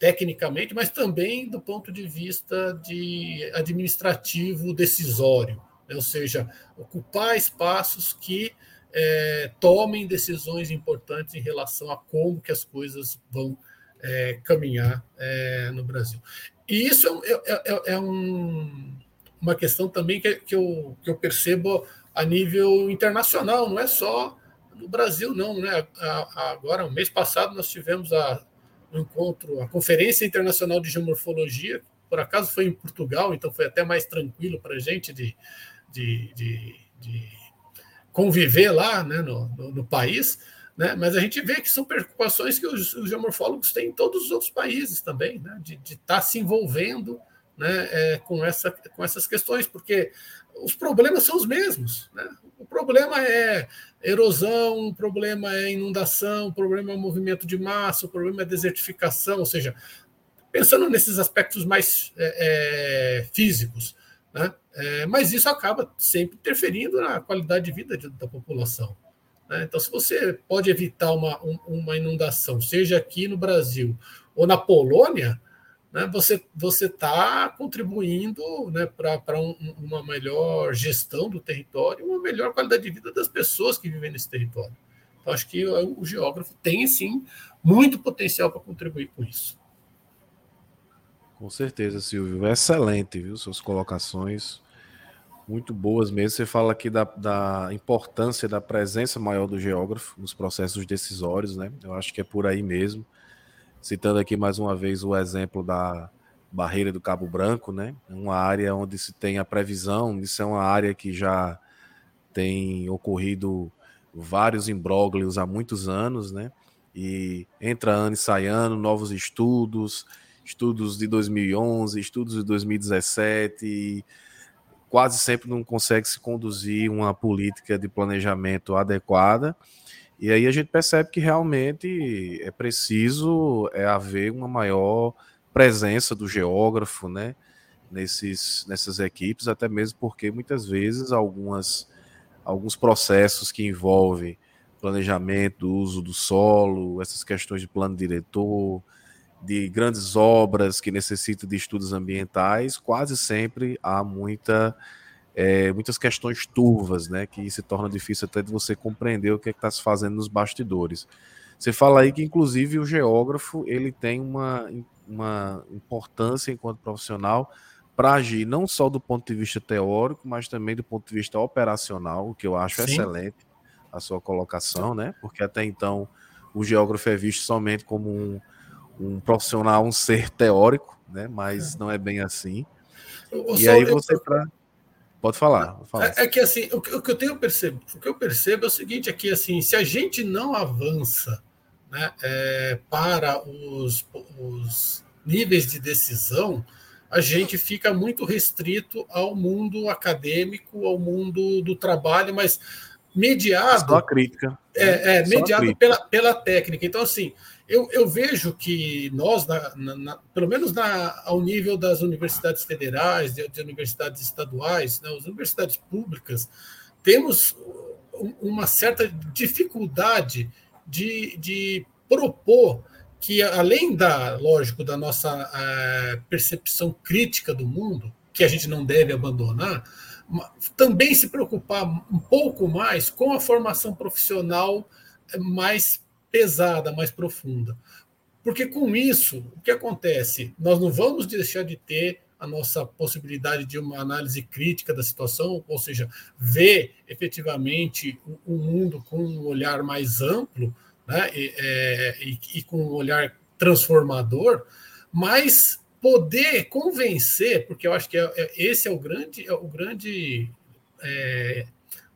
tecnicamente, mas também do ponto de vista de administrativo decisório, né? ou seja, ocupar espaços que é, tomem decisões importantes em relação a como que as coisas vão é, caminhar é, no Brasil. E isso é, é, é, é um, uma questão também que, que, eu, que eu percebo a nível internacional, não é só no Brasil, não. Né? Agora, no mês passado, nós tivemos a um encontro, a Conferência Internacional de Geomorfologia, por acaso foi em Portugal, então foi até mais tranquilo para a gente de, de, de, de, conviver lá né, no, no, no, país, né? mas a gente vê que são preocupações que os, os geomorfólogos têm em todos os outros países também, né? de estar tá se envolvendo né, é, com, essa, com essas questões, porque os problemas são os mesmos. Né? Problema é erosão, o problema é inundação, o problema é movimento de massa, o problema é desertificação, ou seja, pensando nesses aspectos mais é, é, físicos. Né? É, mas isso acaba sempre interferindo na qualidade de vida de, da população. Né? Então, se você pode evitar uma, um, uma inundação, seja aqui no Brasil ou na Polônia, né, você você está contribuindo né, para um, uma melhor gestão do território, uma melhor qualidade de vida das pessoas que vivem nesse território. Então, acho que o, o geógrafo tem, sim, muito potencial para contribuir com isso. Com certeza, Silvio. Excelente, viu? Suas colocações muito boas mesmo. Você fala aqui da, da importância da presença maior do geógrafo nos processos decisórios, né? Eu acho que é por aí mesmo citando aqui mais uma vez o exemplo da barreira do Cabo Branco, né? Uma área onde se tem a previsão, isso é uma área que já tem ocorrido vários imbróglios há muitos anos, né? E entra ano e sai ano, novos estudos, estudos de 2011, estudos de 2017, e quase sempre não consegue se conduzir uma política de planejamento adequada e aí a gente percebe que realmente é preciso é, haver uma maior presença do geógrafo, né? Nesses, nessas equipes, até mesmo porque muitas vezes algumas, alguns processos que envolvem planejamento, uso do solo, essas questões de plano diretor, de grandes obras que necessitam de estudos ambientais, quase sempre há muita é, muitas questões turvas, né, que se torna difícil até de você compreender o que é está se fazendo nos bastidores. Você fala aí que, inclusive, o geógrafo ele tem uma, uma importância enquanto profissional para agir não só do ponto de vista teórico, mas também do ponto de vista operacional, o que eu acho Sim. excelente a sua colocação, né? Porque até então o geógrafo é visto somente como um, um profissional, um ser teórico, né? Mas é. não é bem assim. e aí você eu... Pode falar. falar. É, é, que assim, o que, o que eu tenho percebido, o que eu percebo é o seguinte, é que assim, se a gente não avança né, é, para os, os níveis de decisão, a gente fica muito restrito ao mundo acadêmico, ao mundo do trabalho, mas mediado. Só a crítica. É, é mediado crítica. Pela, pela técnica. Então, assim, eu, eu vejo que nós, na, na, pelo menos na, ao nível das universidades federais, de, de universidades estaduais, né, as universidades públicas, temos uma certa dificuldade de, de propor que além da, lógico, da nossa uh, percepção crítica do mundo, que a gente não deve abandonar, também se preocupar um pouco mais com a formação profissional eh, mais pesada, mais profunda. Porque com isso, o que acontece? Nós não vamos deixar de ter a nossa possibilidade de uma análise crítica da situação, ou seja, ver efetivamente o, mundo com um olhar mais amplo, né, e, é, e, e com um olhar transformador, mas poder convencer, porque eu acho que é, é, esse é o grande, é o grande é,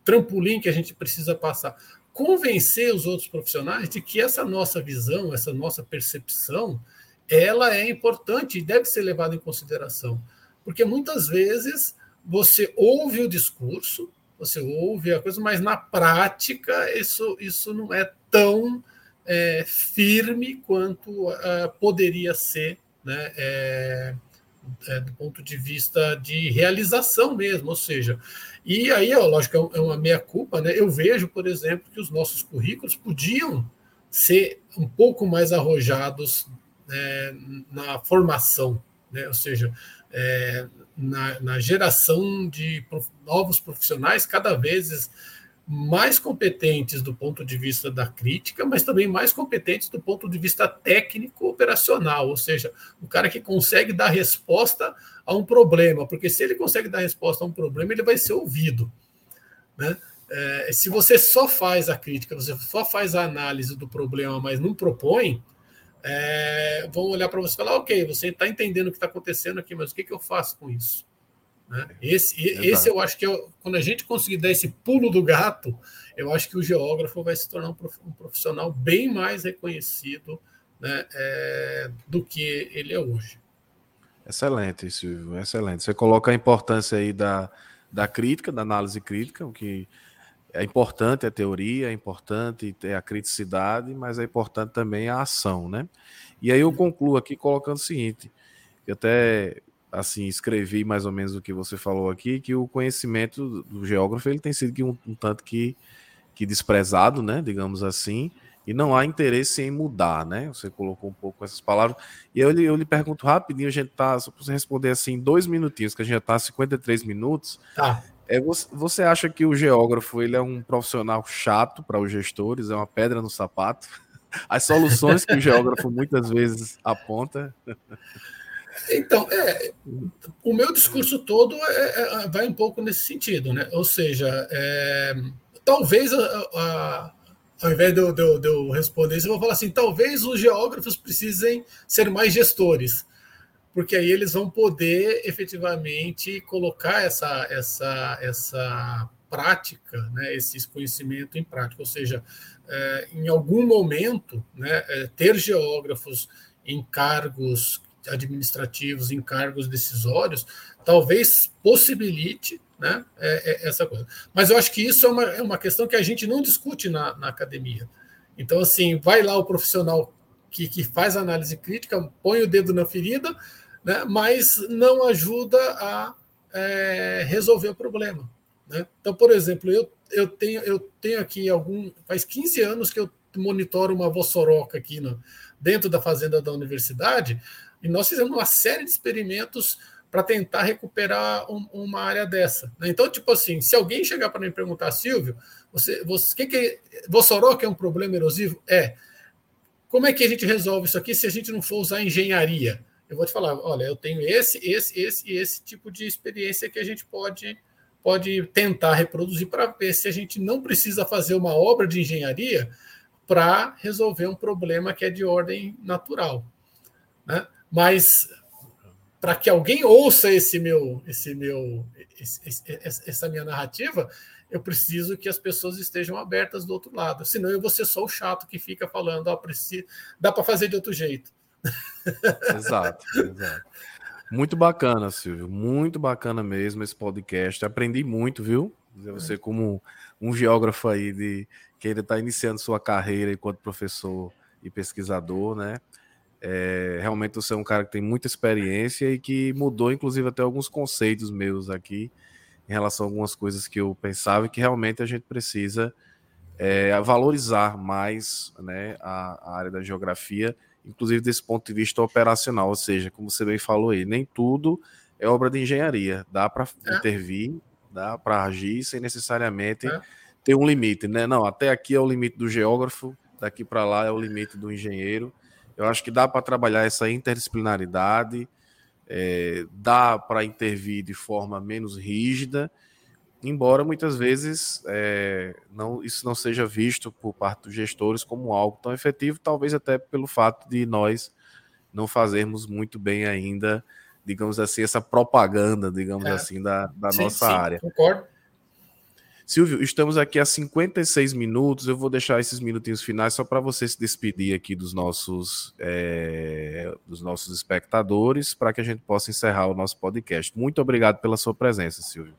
trampolim que a gente precisa passar. Convencer os outros profissionais de que essa nossa visão, essa nossa percepção, ela é importante e deve ser levada em consideração. Porque muitas vezes você ouve o discurso, você ouve a coisa, mas na prática isso, isso não é tão é, firme quanto uh, poderia ser, né, é, é, do ponto de vista de realização mesmo, ou seja, e aí, ó, lógico, é, é uma meia-culpa, né? Eu vejo, por exemplo, que os nossos currículos podiam ser um pouco mais arrojados né, na formação, né? ou seja, é, na, na, geração de prof, novos profissionais cada vez mais competentes do ponto de vista da crítica, mas também mais competentes do ponto de vista técnico operacional, ou seja, o cara que consegue dar resposta a um problema, porque se ele consegue dar resposta a um problema, ele vai ser ouvido. Né? É, se você só faz a crítica, você só faz a análise do problema, mas não propõe, é, vão olhar para você e falar: ok, você está entendendo o que está acontecendo aqui, mas o que, que eu faço com isso? Né? Esse, esse eu acho que é, quando a gente conseguir dar esse pulo do gato, eu acho que o geógrafo vai se tornar um profissional bem mais reconhecido né, é, do que ele é hoje. Excelente, Silvio, excelente. Você coloca a importância aí da, da crítica, da análise crítica, o que é importante a teoria, é importante ter a criticidade, mas é importante também a ação, né? E aí eu concluo aqui colocando o seguinte, que até assim escrevi mais ou menos o que você falou aqui, que o conhecimento do geógrafo ele tem sido um, um tanto que, que desprezado, né, digamos assim, e não há interesse em mudar, né? Você colocou um pouco essas palavras. E eu, eu lhe pergunto rapidinho, a gente tá, só para você responder assim, dois minutinhos, que a gente já está 53 minutos. Tá. É, você, você acha que o geógrafo ele é um profissional chato para os gestores, é uma pedra no sapato? As soluções que o geógrafo muitas vezes aponta. Então, é, o meu discurso todo é, é, vai um pouco nesse sentido, né? Ou seja, é, talvez a, a, ao invés de eu, de, eu, de eu, responder isso, eu vou falar assim: talvez os geógrafos precisem ser mais gestores, porque aí eles vão poder efetivamente colocar essa, essa, essa prática, né, esse conhecimento em prática. Ou seja, é, em algum momento, né, é, ter geógrafos em cargos administrativos, em cargos decisórios, talvez possibilite né, é, é essa coisa. Mas eu acho que isso é uma, é uma questão que a gente não discute na, na academia. Então, assim, vai lá o profissional que, que faz análise crítica, põe o dedo na ferida, né, mas não ajuda a é, resolver o problema. Né? Então, por exemplo, eu, eu, tenho, eu tenho aqui algum. Faz 15 anos que eu monitoro uma vossoroca aqui no, dentro da fazenda da universidade, e nós fizemos uma série de experimentos para tentar recuperar um, uma área dessa. Né? Então, tipo assim, se alguém chegar para me perguntar, Silvio, você, você, que que Vossoró que é um problema erosivo? É. Como é que a gente resolve isso aqui se a gente não for usar engenharia? Eu vou te falar, olha, eu tenho esse, esse, esse e esse tipo de experiência que a gente pode, pode tentar reproduzir para ver se a gente não precisa fazer uma obra de engenharia para resolver um problema que é de ordem natural. Né? Mas para que alguém ouça esse meu, esse meu, esse, esse, essa minha narrativa, eu preciso que as pessoas estejam abertas do outro lado. Senão eu vou ser só o chato que fica falando, oh, preciso, dá para fazer de outro jeito. Exato, exato. Muito bacana, Silvio. Muito bacana mesmo esse podcast. Aprendi muito, viu? Você, como um geógrafo aí de que ainda está iniciando sua carreira enquanto professor e pesquisador, né? É, realmente você é um cara que tem muita experiência e que mudou, inclusive, até alguns conceitos meus aqui em relação a algumas coisas que eu pensava e que realmente a gente precisa é, valorizar mais né, a, a, área da geografia, inclusive desse ponto de vista operacional, ou seja, como você bem falou aí, nem tudo é obra de engenharia, dá para é. intervir, dá para agir sem necessariamente é. ter um limite, né? Não, até aqui é o limite do geógrafo, daqui para lá é o limite do engenheiro. Eu acho que dá para trabalhar essa interdisciplinaridade, é, dá para intervir de forma menos rígida, embora muitas vezes é, não, isso não seja visto por parte dos gestores como algo tão efetivo, talvez até pelo fato de nós não fazermos muito bem ainda, digamos assim, essa propaganda, digamos é. assim, da, da sim, nossa sim, área. Concordo. Silvio, estamos aqui a 56 minutos. Eu vou deixar esses minutinhos finais só para você se despedir aqui dos nossos, é, dos nossos espectadores, para que a gente possa encerrar o nosso podcast. Muito obrigado pela sua presença, Silvio.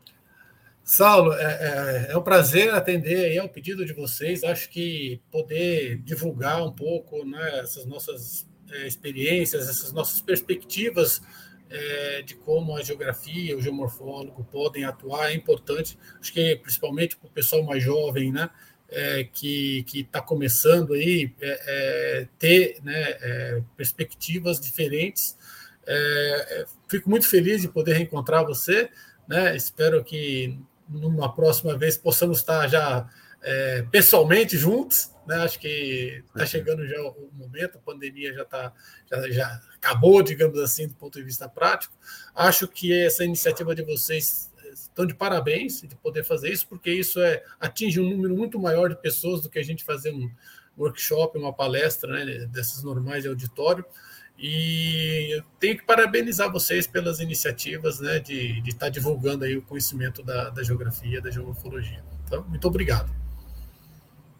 Saulo, é, é, é um prazer atender aí ao pedido de vocês. Acho que poder divulgar um pouco né, essas nossas é, experiências, essas nossas perspectivas é, de como a geografia, o geomorfólogo podem atuar é importante, acho que principalmente para o pessoal mais jovem, né, é, que está começando aí, é, é, ter né, é, perspectivas diferentes. É, fico muito feliz de poder reencontrar você, né, espero que numa próxima vez possamos estar já pessoalmente juntos, né? Acho que está chegando já o momento, a pandemia já, tá, já, já acabou, digamos assim, do ponto de vista prático. Acho que essa iniciativa de vocês estão de parabéns de poder fazer isso, porque isso é, atinge um número muito maior de pessoas do que a gente fazer um workshop, uma palestra né, dessas normais de auditório. E eu tenho que parabenizar vocês pelas iniciativas né, de, de estar tá divulgando aí o conhecimento da, da geografia, da geomorfologia. Então, muito obrigado.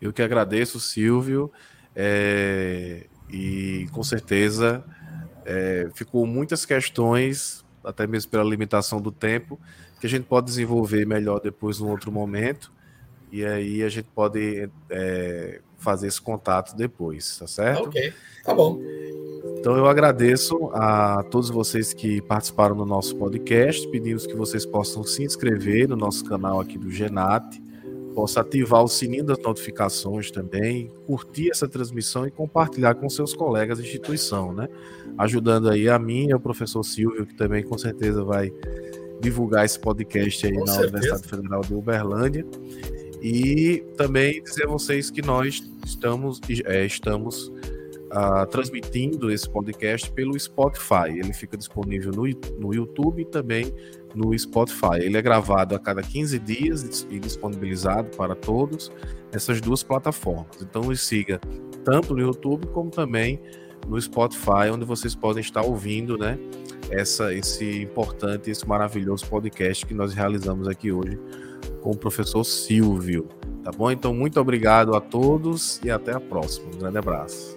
Eu que agradeço, Silvio, é, e com certeza é, ficou muitas questões, até mesmo pela limitação do tempo, que a gente pode desenvolver melhor depois num outro momento, e aí a gente pode é, fazer esse contato depois, tá certo? Ok, tá bom. Então eu agradeço a todos vocês que participaram do nosso podcast, pedimos que vocês possam se inscrever no nosso canal aqui do Genat, possa ativar o sininho das notificações também, curtir essa transmissão e compartilhar com seus colegas da instituição, né? Ajudando aí a mim e ao professor Silvio, que também com certeza vai divulgar esse podcast aí com na certeza. Universidade Federal de Uberlândia. E também dizer a vocês que nós estamos, é, estamos uh, transmitindo esse podcast pelo Spotify. Ele fica disponível no, no YouTube e também no Spotify. Ele é gravado a cada 15 dias e disponibilizado para todos essas duas plataformas. Então nos siga tanto no YouTube como também no Spotify, onde vocês podem estar ouvindo, né, essa esse importante, esse maravilhoso podcast que nós realizamos aqui hoje com o professor Silvio. Tá bom? Então muito obrigado a todos e até a próxima. Um grande abraço.